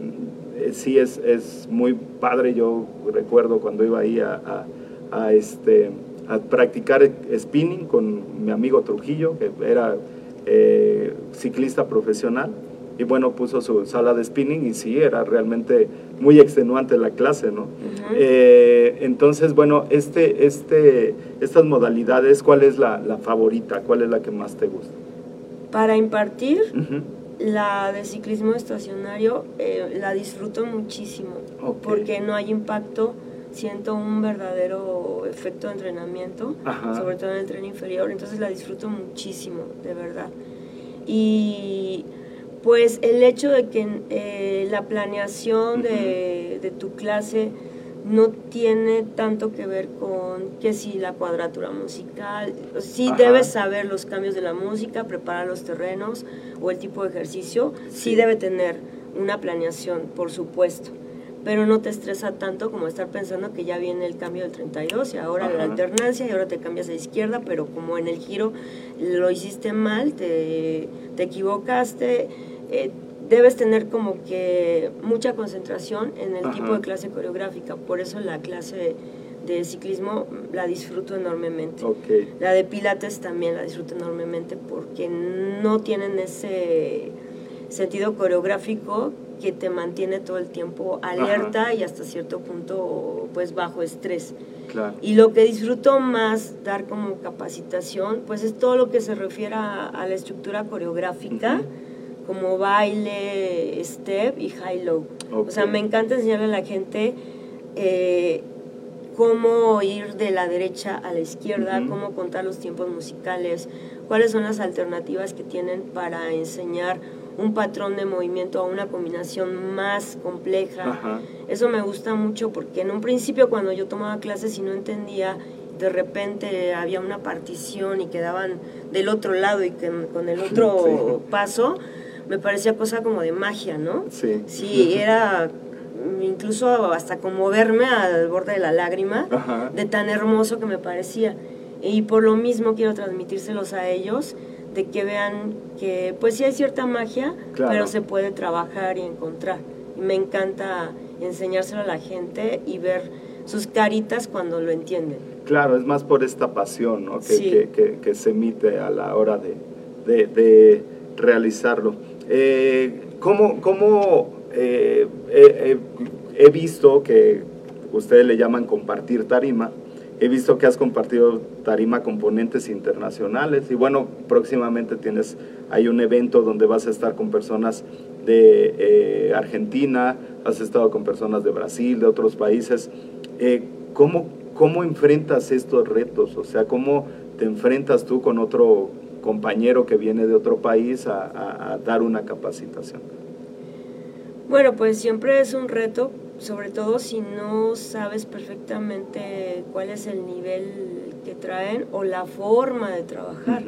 eh, sí es, es, muy padre. Yo recuerdo cuando iba ahí a, a, este, a practicar spinning con mi amigo Trujillo, que era eh, ciclista profesional. Y bueno, puso su sala de spinning y sí, era realmente muy extenuante la clase, ¿no? entonces, bueno, este, este, estas modalidades, ¿cuál es la, la, favorita? ¿Cuál es la que más te gusta? Para impartir, la de ciclismo estacionario eh, la disfruto muchísimo porque no hay impacto, siento un verdadero efecto de entrenamiento, sobre todo en el tren inferior, entonces la disfruto muchísimo, de verdad. Y pues el hecho de que eh, la planeación de, de tu clase no tiene tanto que ver con que si la cuadratura musical, sí debes saber los cambios de la música, preparar los terrenos o el tipo de ejercicio, sí, debe tener una planeación, por supuesto, pero no te estresa tanto como estar pensando que ya viene el cambio del 32 y ahora la alternancia y ahora te cambias a izquierda, pero como en el giro lo hiciste mal, te, te equivocaste. Eh, debes tener como que mucha concentración en el tipo de clase coreográfica. Por eso la clase de ciclismo la disfruto enormemente. La de pilates también la disfruto enormemente porque no tienen ese sentido coreográfico que te mantiene todo el tiempo alerta y hasta cierto punto pues bajo estrés. Y lo que disfruto más dar como capacitación pues es todo lo que se refiere a, la estructura coreográfica como baile, step y high-low. O sea, me encanta enseñarle a la gente eh, cómo ir de la derecha a la izquierda, cómo contar los tiempos musicales, cuáles son las alternativas que tienen para enseñar un patrón de movimiento a una combinación más compleja. Eso me gusta mucho porque en un principio cuando yo tomaba clases y no entendía, de repente había una partición y quedaban del otro lado y que, con el otro paso, me parecía cosa como de magia, ¿no? Sí. Sí, era incluso hasta como verme al borde de la lágrima, de tan hermoso que me parecía. Y por lo mismo quiero transmitírselos a ellos, de que vean que pues sí hay cierta magia, pero se puede trabajar y encontrar. Y me encanta enseñárselo a la gente y ver sus caritas cuando lo entienden. Claro, es más por esta pasión ¿no? que, que, se emite a la hora de, de, realizarlo. Eh, ¿Cómo, cómo eh, he visto que ustedes le llaman compartir tarima? He visto que has compartido tarima con ponentes internacionales y bueno, próximamente tienes, hay un evento donde vas a estar con personas de eh, Argentina, has estado con personas de Brasil, de otros países. ¿cómo, ¿Cómo enfrentas estos retos? O sea, ¿cómo te enfrentas tú con otro compañero que viene de otro país a, a dar una capacitación? Bueno, pues siempre es un reto sobre todo si no sabes perfectamente cuál es el nivel que traen o la forma de trabajar.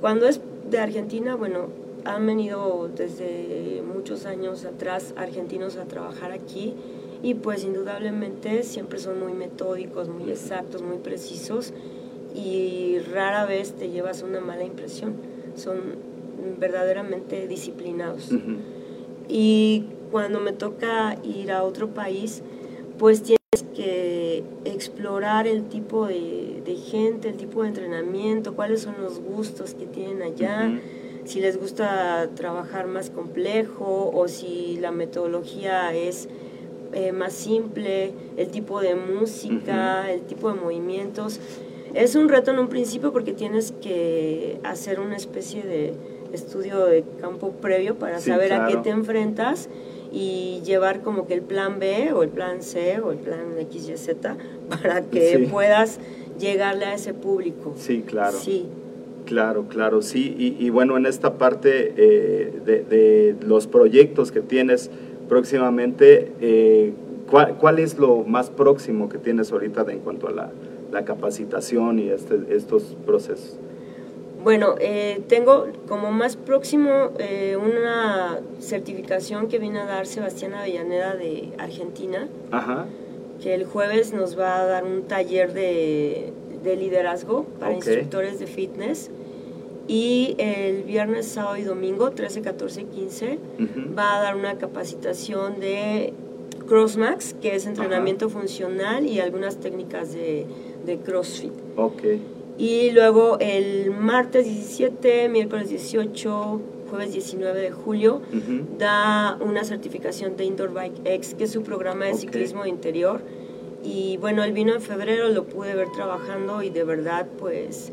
Cuando es de Argentina, bueno, han venido desde muchos años atrás argentinos a trabajar aquí y pues indudablemente siempre son muy metódicos, muy exactos, muy precisos y rara vez te llevas una mala impresión. Son verdaderamente disciplinados. Y cuando me toca ir a otro país, pues tienes que explorar el tipo de, gente, el tipo de entrenamiento, cuáles son los gustos que tienen allá, si les gusta trabajar más complejo o si la metodología es eh, más simple, el tipo de música, el tipo de movimientos. Es un reto en un principio porque tienes que hacer una especie de estudio de campo previo para saber a qué te enfrentas y llevar como que el plan B o el plan C o el plan XYZ para que puedas llegarle a ese público. Sí, claro. Sí. Claro, claro, sí. Y, bueno, en esta parte eh, de, los proyectos que tienes próximamente, eh, ¿cuál, es lo más próximo que tienes ahorita en cuanto a la, capacitación y este, estos procesos? Bueno, eh, tengo como más próximo eh, una certificación que viene a dar Sebastián Avellaneda de Argentina, que el jueves nos va a dar un taller de, liderazgo para instructores de fitness. Y el viernes, sábado y domingo, 13, 14 15, va a dar una capacitación de CrossMax, que es entrenamiento funcional y algunas técnicas de, de CrossFit. Okay. Y luego el martes 17, miércoles 18, jueves 19 de julio, da una certificación de Indoor Bike X, que es su programa de ciclismo interior. Y bueno, él vino en febrero, lo pude ver trabajando y de verdad pues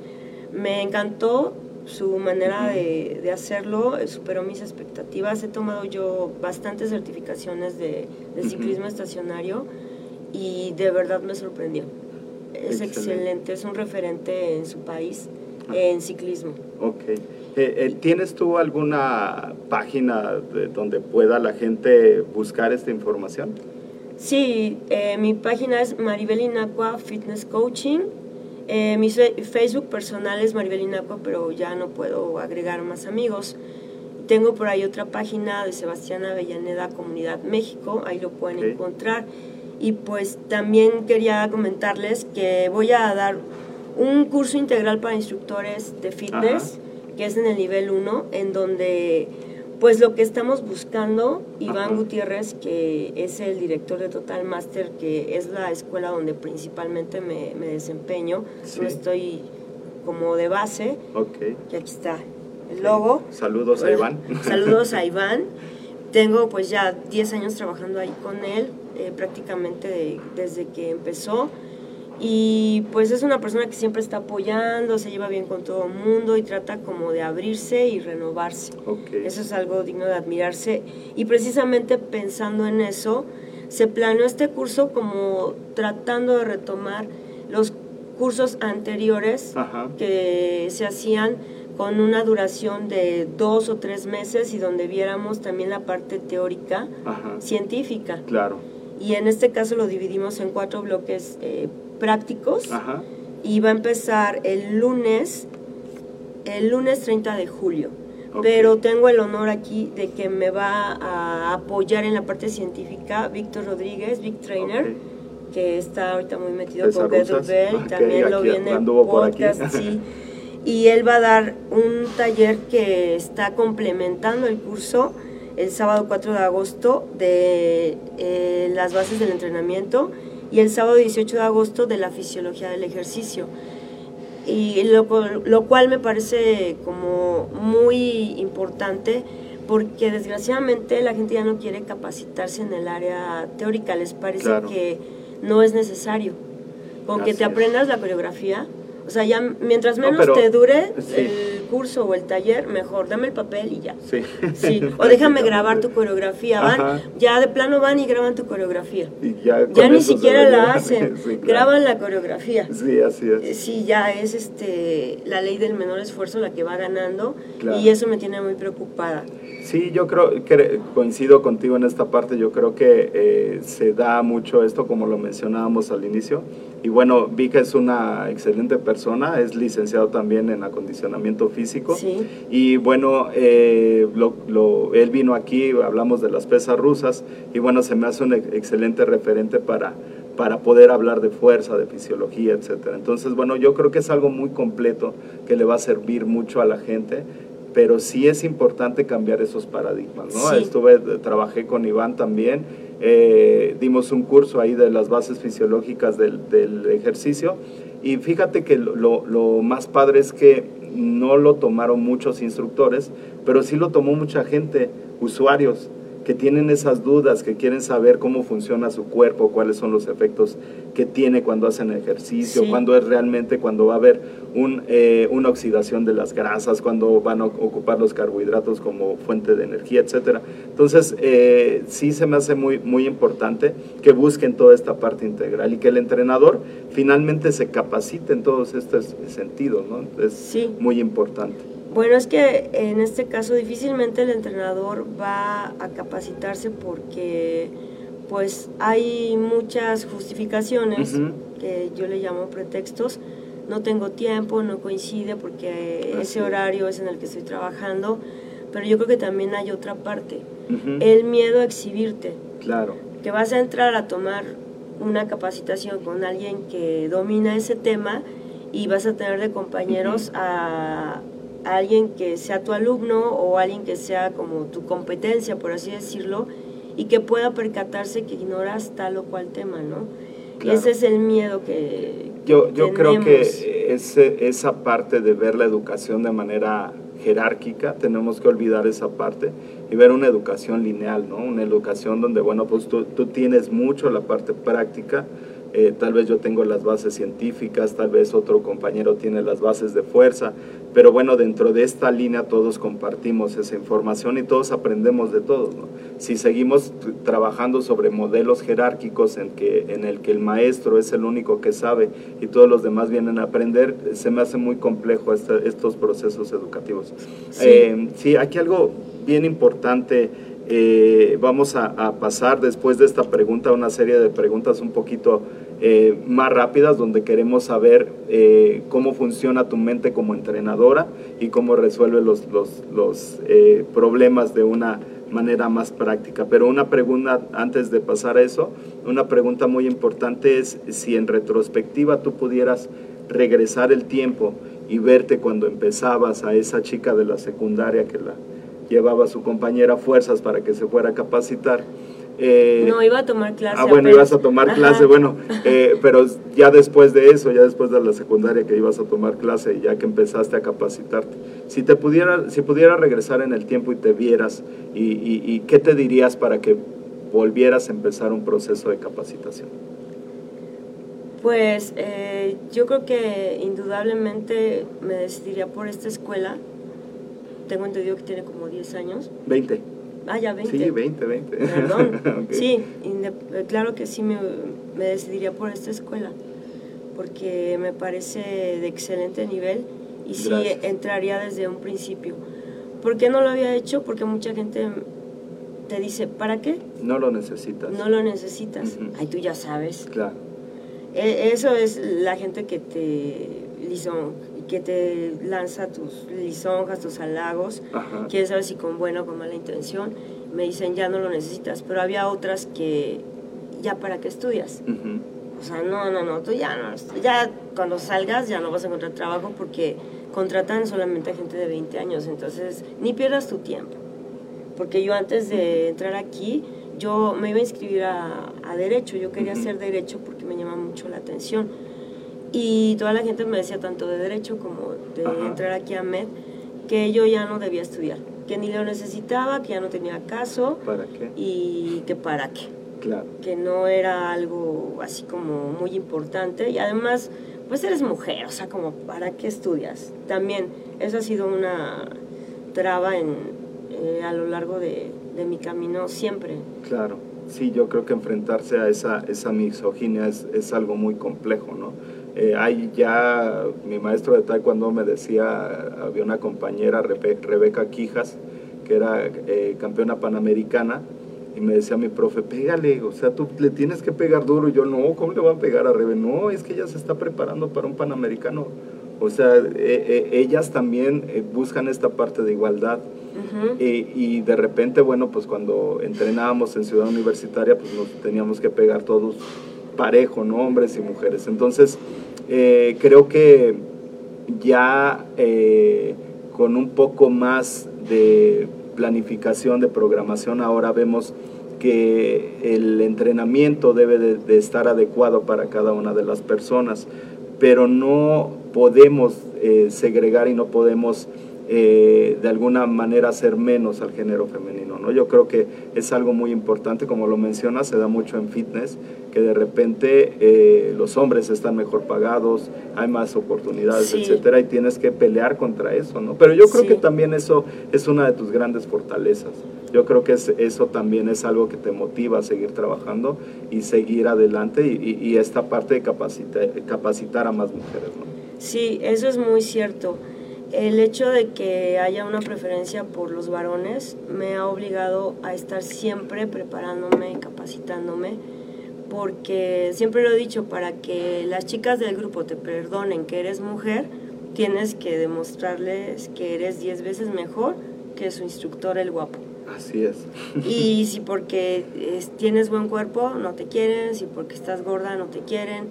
me encantó su manera de, de, hacerlo, superó mis expectativas. He tomado yo bastantes certificaciones de, de ciclismo estacionario y de verdad me sorprendió es excelente. es un referente en su país ah. en ciclismo. Ok. Eh, eh, ¿Tienes tú alguna página donde pueda la gente buscar esta información? Sí, eh, mi página es Maribel Inacua Fitness Coaching. mi Facebook personal es Maribel Inacua, pero ya no puedo agregar más amigos. Tengo por ahí otra página de Sebastián Avellaneda Comunidad México, ahí lo pueden encontrar. Y pues también quería comentarles que voy a dar un curso integral para instructores de fitness, que es en el nivel 1, en donde pues lo que estamos buscando, Iván Gutiérrez, que es el director de Total Master, que es la escuela donde principalmente me, desempeño, yo estoy como de base, okay. y aquí está el logo. Saludos a Iván. Saludos a Iván. Tengo pues ya 10 años trabajando ahí con él, eh, prácticamente desde que empezó. Y pues es una persona que siempre está apoyando, se lleva bien con todo el mundo y trata como de abrirse y renovarse. Eso es algo digno de admirarse. Y precisamente pensando en eso, se planeó este curso como tratando de retomar los cursos anteriores Ajá. que se hacían con una duración de dos o tres meses y donde viéramos también la parte teórica Ajá. científica. Claro. Y en este caso lo dividimos en cuatro bloques eh, prácticos Ajá. y va a empezar el lunes, el lunes 30 de julio. Pero tengo el honor aquí de que me va a apoyar en la parte científica Víctor Rodríguez, Big Trainer, que está ahorita muy metido con Pedro. Bell, Ok, también lo aquí vi en el anduvo por aquí. podcast, sí. Y él va a dar un taller que está complementando el curso el sábado 4 de agosto de eh, las bases del entrenamiento y el sábado 18 de agosto de la fisiología del ejercicio. Y lo, lo cual me parece como muy importante porque desgraciadamente la gente ya no quiere capacitarse en el área teórica, les parece Claro. que no es necesario. Con que te aprendas la coreografía, o sea, ya mientras No, menos pero- te dure sí. el curso o el taller, mejor, dame el papel y ya. Sí. Sí, o déjame grabar tu coreografía, van, Ajá. ya de plano van y graban tu coreografía. Y ya, Ya ni siquiera la hacen, Sí, claro. graban la coreografía. Sí, así Eh, es. Sí, ya es este la ley del menor esfuerzo la que va ganando Claro. y eso me tiene muy preocupada. Sí, yo creo que coincido contigo en esta parte. Yo creo que eh, se da mucho esto, como lo mencionábamos al inicio. Y bueno, Vika es una excelente persona, es licenciado también en acondicionamiento físico. Sí. Y bueno, eh, lo- lo- él vino aquí, hablamos de las pesas rusas, y bueno, se me hace un ex- excelente referente para, para poder hablar de fuerza, de fisiología, etcétera. Entonces, bueno, yo creo que es algo muy completo que le va a servir mucho a la gente, pero sí es importante cambiar esos paradigmas, ¿no? Sí. Estuve, trabajé con Iván también, eh, dimos un curso ahí de las bases fisiológicas del, del ejercicio, y fíjate que lo, lo- lo más padre es que no lo tomaron muchos instructores, pero sí lo tomó mucha gente, usuarios, que tienen esas dudas, que quieren saber cómo funciona su cuerpo, cuáles son los efectos que tiene cuando hacen ejercicio, Sí. cuándo es realmente, cuando va a haber un, eh, una oxidación de las grasas, cuando van a ocupar los carbohidratos como fuente de energía, etcétera. Entonces, eh, sí se me hace muy, muy importante que busquen toda esta parte integral y que el entrenador finalmente se capacite en todos estos sentidos, ¿no? Es Sí. muy importante. Bueno, es que en este caso difícilmente el entrenador va a capacitarse porque pues hay muchas justificaciones que yo le llamo pretextos. No tengo tiempo, no coincide porque Así ese es. horario es en el que estoy trabajando, pero yo creo que también hay otra parte, el miedo a exhibirte. Claro, que vas a entrar a tomar una capacitación con alguien que domina ese tema y vas a tener de compañeros a alguien que sea tu alumno o alguien que sea como tu competencia, por así decirlo, y que pueda percatarse que ignoras tal o cual tema, ¿no? Claro. Ese es el miedo que Yo, yo creo que ese, esa parte de ver la educación de manera jerárquica, tenemos que olvidar esa parte y ver una educación lineal, ¿no? Una educación donde, bueno, pues tú, tú tienes mucho la parte práctica, eh, tal vez yo tengo las bases científicas, tal vez otro compañero tiene las bases de fuerza, pero bueno, dentro de esta línea todos compartimos esa información y todos aprendemos de todos, ¿no? Si seguimos trabajando sobre modelos jerárquicos en, que, en el que el maestro es el único que sabe y todos los demás vienen a aprender, se me hace muy complejo estos procesos educativos. Sí. Eh, sí, aquí algo bien importante. Eh, vamos a, a pasar después de esta pregunta a una serie de preguntas un poquito eh, más rápidas donde queremos saber eh, cómo funciona tu mente como entrenadora y cómo resuelve los, los, los, eh, problemas de una manera más práctica. Pero una pregunta antes de pasar a eso, una pregunta muy importante es si en retrospectiva tú pudieras regresar el tiempo y verte cuando empezabas a esa chica de la secundaria que la llevaba a su compañera fuerzas para que se fuera a capacitar. Eh, No, iba a tomar clase. Ah, bueno, apenas. ibas a tomar Ajá. clase, bueno, eh, pero ya después de eso, ya después de la secundaria que ibas a tomar clase y ya que empezaste a capacitarte, si te pudiera, si pudiera regresar en el tiempo y te vieras, y, y- y qué te dirías para que volvieras a empezar un proceso de capacitación? Pues eh, yo creo que indudablemente me decidiría por esta escuela. Tengo entendido que tiene como 10 años. 20. Ah, ya 20. Sí, 20, 20. Perdón. Sí, eh, claro que sí me, me decidiría por esta escuela, porque me parece de excelente nivel y sí entraría desde un principio. ¿Por qué no lo había hecho? Porque mucha gente te dice, ¿para qué? No lo necesitas. No lo necesitas. Ujú. Ay, tú ya sabes. Claro. E- Eso es la gente que te lison- que te lanza tus lisonjas, tus halagos, Ajá. quién sabe si con buena o con mala intención, me dicen ya no lo necesitas, pero había otras que ya para qué estudias. Ujú. O sea, no, no, no, tú ya no, ya cuando salgas ya no vas a encontrar trabajo porque contratan solamente a gente de 20 años, entonces ni pierdas tu tiempo. Porque yo antes de entrar aquí, yo me iba a inscribir a, a Derecho, yo quería Ujú. hacer Derecho porque me llama mucho la atención. Y toda la gente me decía tanto de Derecho como de Ajá. entrar aquí a MED, que yo ya no debía estudiar, que ni lo necesitaba, que ya no tenía caso ¿Para qué? y que para qué Claro. que no era algo así como muy importante y además pues eres mujer, o sea, como para qué estudias. También eso ha sido una traba en, eh, a lo largo de, de mi camino siempre. Claro, sí, yo creo que enfrentarse a esa, esa misoginia es, es algo muy complejo, ¿no? Eh, hay ya, mi maestro de taekwondo me decía, había una compañera, Rebe- Rebeca Quijas, que era eh, campeona panamericana, y me decía mi profe, pégale, o sea, tú le tienes que pegar duro. Y yo, no, ¿cómo le van a pegar a Rebe? No, es que ella se está preparando para un panamericano. O sea, eh, eh, ellas también buscan esta parte de igualdad. Y de repente, bueno, pues cuando entrenábamos en Ciudad Universitaria, pues nos teníamos que pegar todos parejo, ¿no? Hombres y mujeres. Entonces, eh, creo que ya eh, con un poco más de planificación, de programación, ahora vemos que el entrenamiento debe de, estar adecuado para cada una de las personas, pero no podemos eh, segregar y no podemos eh, de alguna manera hacer menos al género femenino. ¿no? Yo creo que es algo muy importante, como lo menciona, se da mucho en fitness, que de repente eh, los hombres están mejor pagados, hay más oportunidades, Sí. etcétera, y tienes que pelear contra eso, ¿no? Pero yo creo Sí. que también eso es una de tus grandes fortalezas. Yo creo que es- eso también es algo que te motiva a seguir trabajando y seguir adelante y, y- y esta parte de capacita- capacitar a más mujeres, ¿no? Sí, eso es muy cierto. El hecho de que haya una preferencia por los varones me ha obligado a estar siempre preparándome y capacitándome, porque siempre lo he dicho, para que las chicas del grupo te perdonen que eres mujer, tienes que demostrarles que eres 10 veces mejor que su instructor el guapo. Así es. Y si porque es- tienes buen cuerpo no te quieren, si porque estás gorda no te quieren,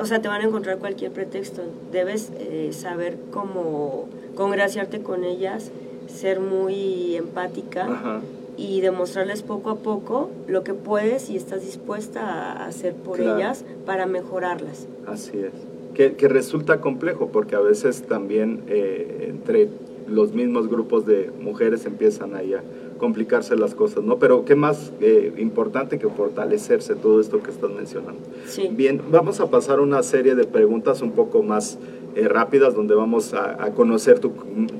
o sea, te van a encontrar cualquier pretexto. Debes eh, saber cómo congraciarte con ellas, ser muy empática Ajá. y demostrarles poco a poco lo que puedes y estás dispuesta a hacer por Claro. ellas para mejorarlas. Así es. Que, que resulta complejo porque a veces también eh, entre los mismos grupos de mujeres empiezan ahí a complicarse las cosas, ¿no? Pero qué más eh, importante que fortalecerse todo esto que estás mencionando. Sí. Bien, vamos a pasar una serie de preguntas un poco más eh, rápidas donde vamos a, a conocer tu,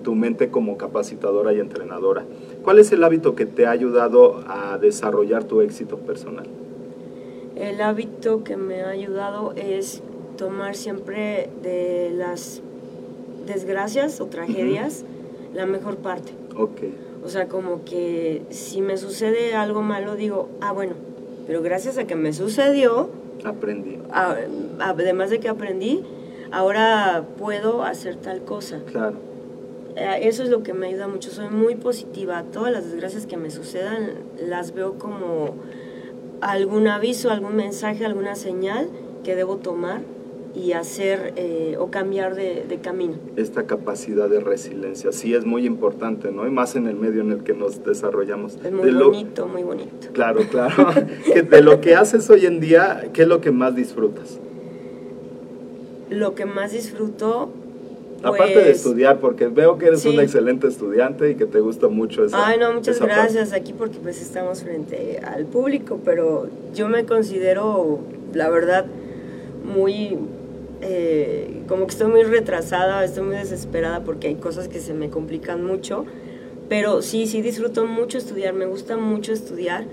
tu mente como capacitadora y entrenadora. ¿Cuál es el hábito que te ha ayudado a desarrollar tu éxito personal? El hábito que me ha ayudado es tomar siempre de las desgracias o tragedias la mejor parte. Ok, O sea, como que si me sucede algo malo, digo, ah, bueno, pero gracias a que me sucedió, aprendí. a- además de que aprendí, ahora puedo hacer tal cosa. Claro. Eh, Eso es lo que me ayuda mucho. Soy muy positiva. Todas las desgracias que me sucedan las veo como algún aviso, algún mensaje, alguna señal que debo tomar y hacer eh, o cambiar de, de camino. esta capacidad de resiliencia. Sí es muy importante, ¿no? Y más en el medio en el que nos desarrollamos. Es muy De lo- bonito, muy bonito. Claro, claro. De lo que haces hoy en día, ¿qué es lo que más disfrutas? Lo que más disfruto. Aparte de pues, estudiar, porque veo que eres sí. un excelente estudiante y que te gusta mucho esa Ay, no, muchas parte. gracias aquí porque pues estamos frente al público, pero yo me considero, la verdad, muy, eh, como que estoy muy retrasada, estoy muy desesperada porque hay cosas que se me complican mucho, Pero sí, sí disfruto mucho estudiar, me gusta mucho estudiar,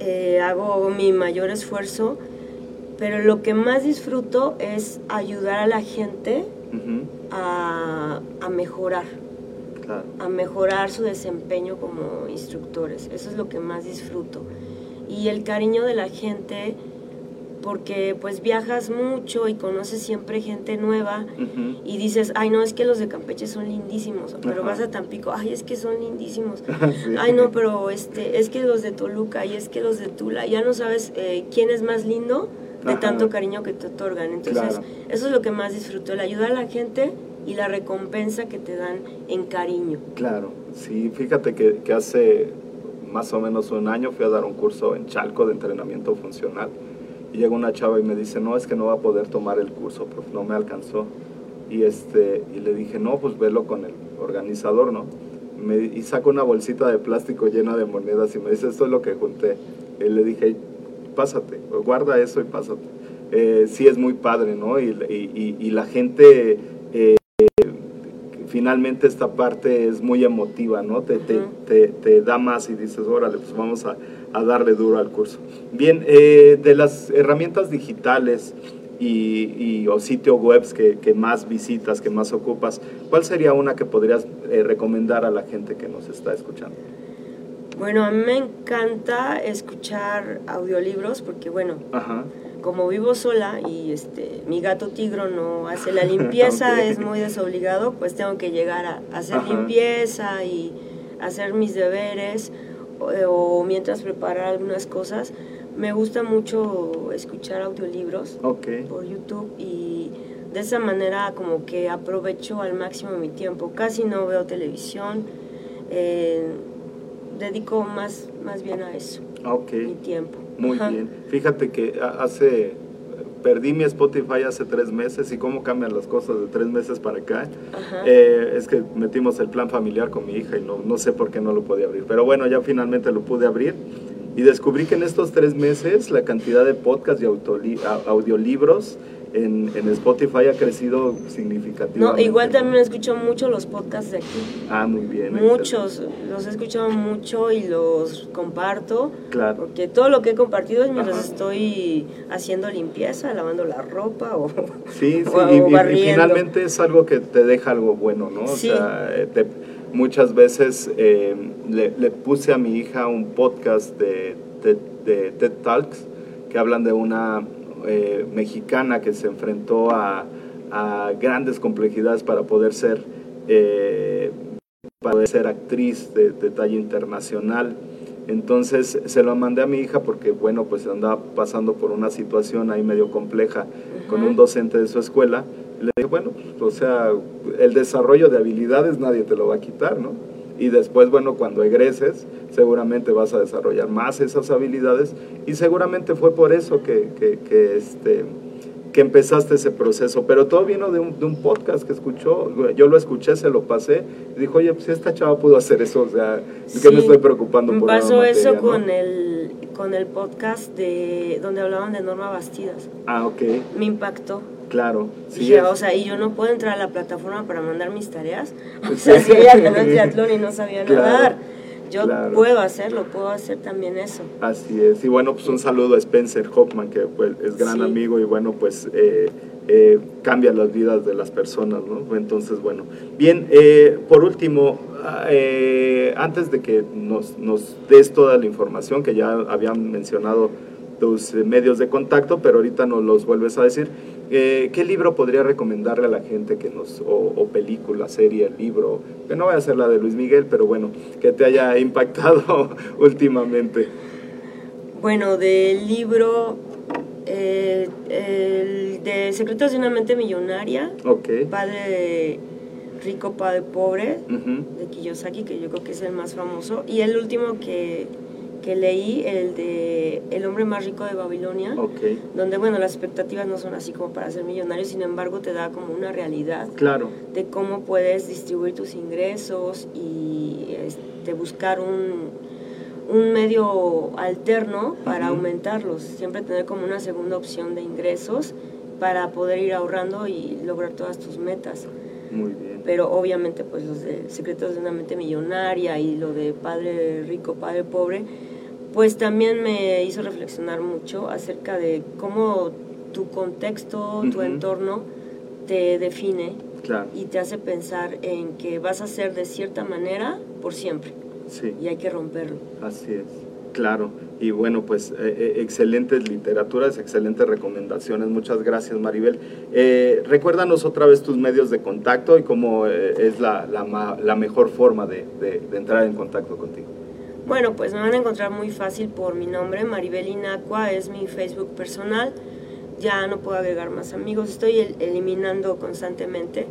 eh, hago mi mayor esfuerzo, pero lo que más disfruto es ayudar a la gente a, a mejorar, Claro. a mejorar su desempeño como instructores. Eso es lo que más disfruto. Y el cariño de la gente, porque pues viajas mucho y conoces siempre gente nueva y dices, ay no, es que los de Campeche son lindísimos, pero vas a Tampico, ay es que son lindísimos, Sí. ay no, pero este, es que los de Toluca y es que los de Tula, ya no sabes eh, quién es más lindo de Ajá. tanto cariño que te otorgan. Entonces, Claro. eso es lo que más disfruto, el ayudar a la gente y la recompensa que te dan en cariño. Claro, sí, fíjate que, que hace más o menos un año fui a dar un curso en Chalco de entrenamiento funcional y llega una chava y me dice, no, es que no va a poder tomar el curso, no me alcanzó. Y, este, y le dije, no, pues velo con el organizador, ¿no? Me, y saca una bolsita de plástico llena de monedas y me dice, esto es lo que junté. Y le dije, pásate, guarda eso y pásate. Eh, sí es muy padre, ¿no? Y, y- y- y la gente... eh, finalmente esta parte es muy emotiva, ¿no? Te, te, Ujú. te, te da más y dices, órale, pues vamos a, a darle duro al curso. Bien, eh, de las herramientas digitales y, y- o sitios webs que, que más visitas, que más ocupas, ¿cuál sería una que podrías eh, recomendar a la gente que nos está escuchando? Bueno, a mí me encanta escuchar audiolibros porque, bueno, Ajá, como vivo sola y este mi gato tigro no hace la limpieza, es muy desobligado, pues tengo que llegar a hacer Ajá. limpieza y hacer mis deberes o, o mientras preparar algunas cosas. Me gusta mucho escuchar audiolibros por YouTube y de esa manera como que aprovecho al máximo mi tiempo. Casi no veo televisión, eh, dedico más, más bien a eso, ok. mi tiempo. Muy Ajá. bien. Fíjate que ha- hace perdí mi Spotify hace tres meses y cómo cambian las cosas de tres meses para acá. Eh, es que metimos el plan familiar con mi hija y no, no sé por qué no lo podía abrir. Pero bueno, ya finalmente lo pude abrir y descubrí que en estos tres meses la cantidad de podcasts y audiolibros en, en Spotify ha crecido significativamente. No, igual también escucho mucho los podcasts de aquí. Ah, muy bien. Muchos, los he escuchado mucho y los comparto. Claro. Porque todo lo que he compartido es mientras Ajá. estoy haciendo limpieza, lavando la ropa o, Sí, sí, o y- y, y finalmente es algo que te deja algo bueno, ¿no? Sí. O sea, te- muchas veces eh, le, le puse a mi hija un podcast de, de- de TED Talks que hablan de una eh, mexicana que se enfrentó a, a grandes complejidades para poder ser, eh, para poder ser actriz de, de talla internacional. Entonces se lo mandé a mi hija porque, bueno, pues andaba pasando por una situación ahí medio compleja con un docente de su escuela. Le dije, bueno, pues, o sea, el desarrollo de habilidades nadie te lo va a quitar, ¿no? Y después, bueno, cuando egreses, seguramente vas a desarrollar más esas habilidades. Y seguramente fue por eso que, que, que, este, que empezaste ese proceso. Pero todo vino de un, de un podcast que escuchó. Yo lo escuché, se lo pasé. Y dijo, oye, pues esta chava pudo hacer eso. O sea, ¿qué Sí, me estoy preocupando me por pasó eso materia, no? con el con el podcast de donde hablaban de Norma Bastidas. Ah, ok, Me impactó. Claro. Sí, o sea, y yo no puedo entrar a la plataforma para mandar mis tareas. O sea, si ella ganó el triatlón y no sabía Claro, nadar. Yo claro. puedo hacerlo, puedo hacer también eso. Así es. Y bueno, pues un saludo a Spencer Hoffman, que pues, es gran Sí. amigo y bueno, pues eh, eh, cambia las vidas de las personas, ¿no? Entonces, bueno. Bien, eh, por último, ah, antes de que nos, nos des toda la información que ya habían mencionado tus eh, medios de contacto, pero ahorita nos los vuelves a decir, eh, ¿qué libro podría recomendarle a la gente que nos, o, o película, serie, libro, que no voy a ser la de Luis Miguel, pero bueno, que te haya impactado últimamente? Bueno, del libro eh, el de Secretos de una mente millonaria, Ok. Padre rico, padre pobre, Ujú. de Kiyosaki, que yo creo que es el más famoso. Y el último que, que leí, el de El hombre más rico de Babilonia, donde, bueno, las expectativas no son así como para ser millonario, sin embargo, te da como una realidad Claro. de cómo puedes distribuir tus ingresos y este, buscar un, un medio alterno para aumentarlos. Siempre tener como una segunda opción de ingresos para poder ir ahorrando y lograr todas tus metas. Muy bien. Pero obviamente pues los de Secretos de una mente millonaria y lo de Padre rico, Padre pobre, pues también me hizo reflexionar mucho acerca de cómo tu contexto, tu entorno te define Claro, y te hace pensar en que vas a ser de cierta manera por siempre sí. y hay que romperlo. Así es, claro. Y bueno, pues eh, eh, excelentes literaturas, excelentes recomendaciones. Muchas gracias, Maribel. Eh, recuérdanos otra vez tus medios de contacto y cómo eh, es la, la mejor forma de, de- de entrar en contacto contigo. Bueno, pues me van a encontrar muy fácil por mi nombre, Maribel Inacua, es mi Facebook personal. Ya no puedo agregar más amigos, estoy el- eliminando constantemente.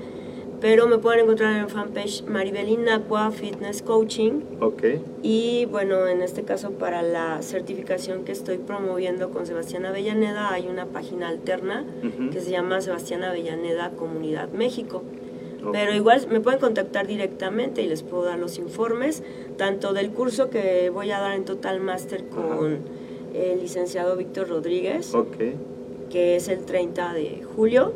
Pero me pueden encontrar en fanpage Maribel Inacua Fitness Coaching. Ok, Y bueno, en este caso para la certificación que estoy promoviendo con Sebastián Avellaneda hay una página alterna que se llama Sebastián Avellaneda Comunidad México. Pero igual me pueden contactar directamente y les puedo dar los informes, tanto del curso que voy a dar en Total Master con el licenciado Víctor Rodríguez, que es el 30 de julio,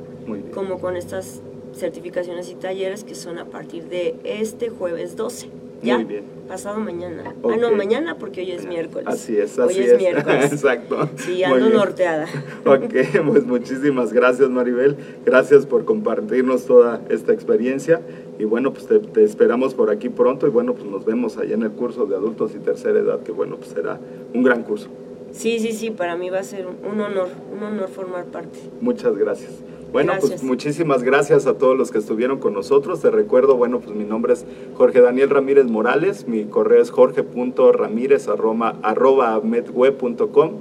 como con estas certificaciones y talleres que son a partir de este jueves 12. ¿Ya? Muy bien. Pasado mañana. Ah, no, mañana porque hoy es miércoles. Así es, Hoy así es, es. miércoles. Exacto. Sí, ando norteada. Ok, pues muchísimas gracias Maribel, gracias por compartirnos toda esta experiencia y bueno, pues te, te esperamos por aquí pronto y bueno, pues nos vemos allá en el curso de adultos y tercera edad, que bueno, pues será un gran curso. Sí, sí, sí, para mí va a ser un honor, un honor formar parte. Muchas gracias. Bueno, pues muchísimas gracias a todos los que estuvieron con nosotros. Te recuerdo, bueno, pues mi nombre es Jorge Daniel Ramírez Morales, mi correo es jorge.ramírez arroba, arroba medweb.com.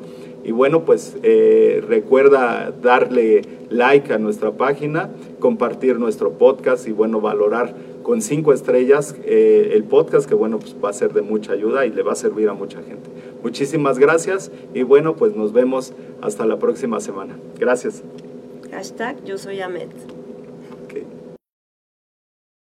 Y bueno, pues eh, recuerda darle like a nuestra página, compartir nuestro podcast y bueno, valorar con cinco estrellas eh, el podcast que bueno, pues va a ser de mucha ayuda y le va a servir a mucha gente. Muchísimas gracias y bueno, pues nos vemos hasta la próxima semana. Gracias. Hashtag yo soy Ahmed.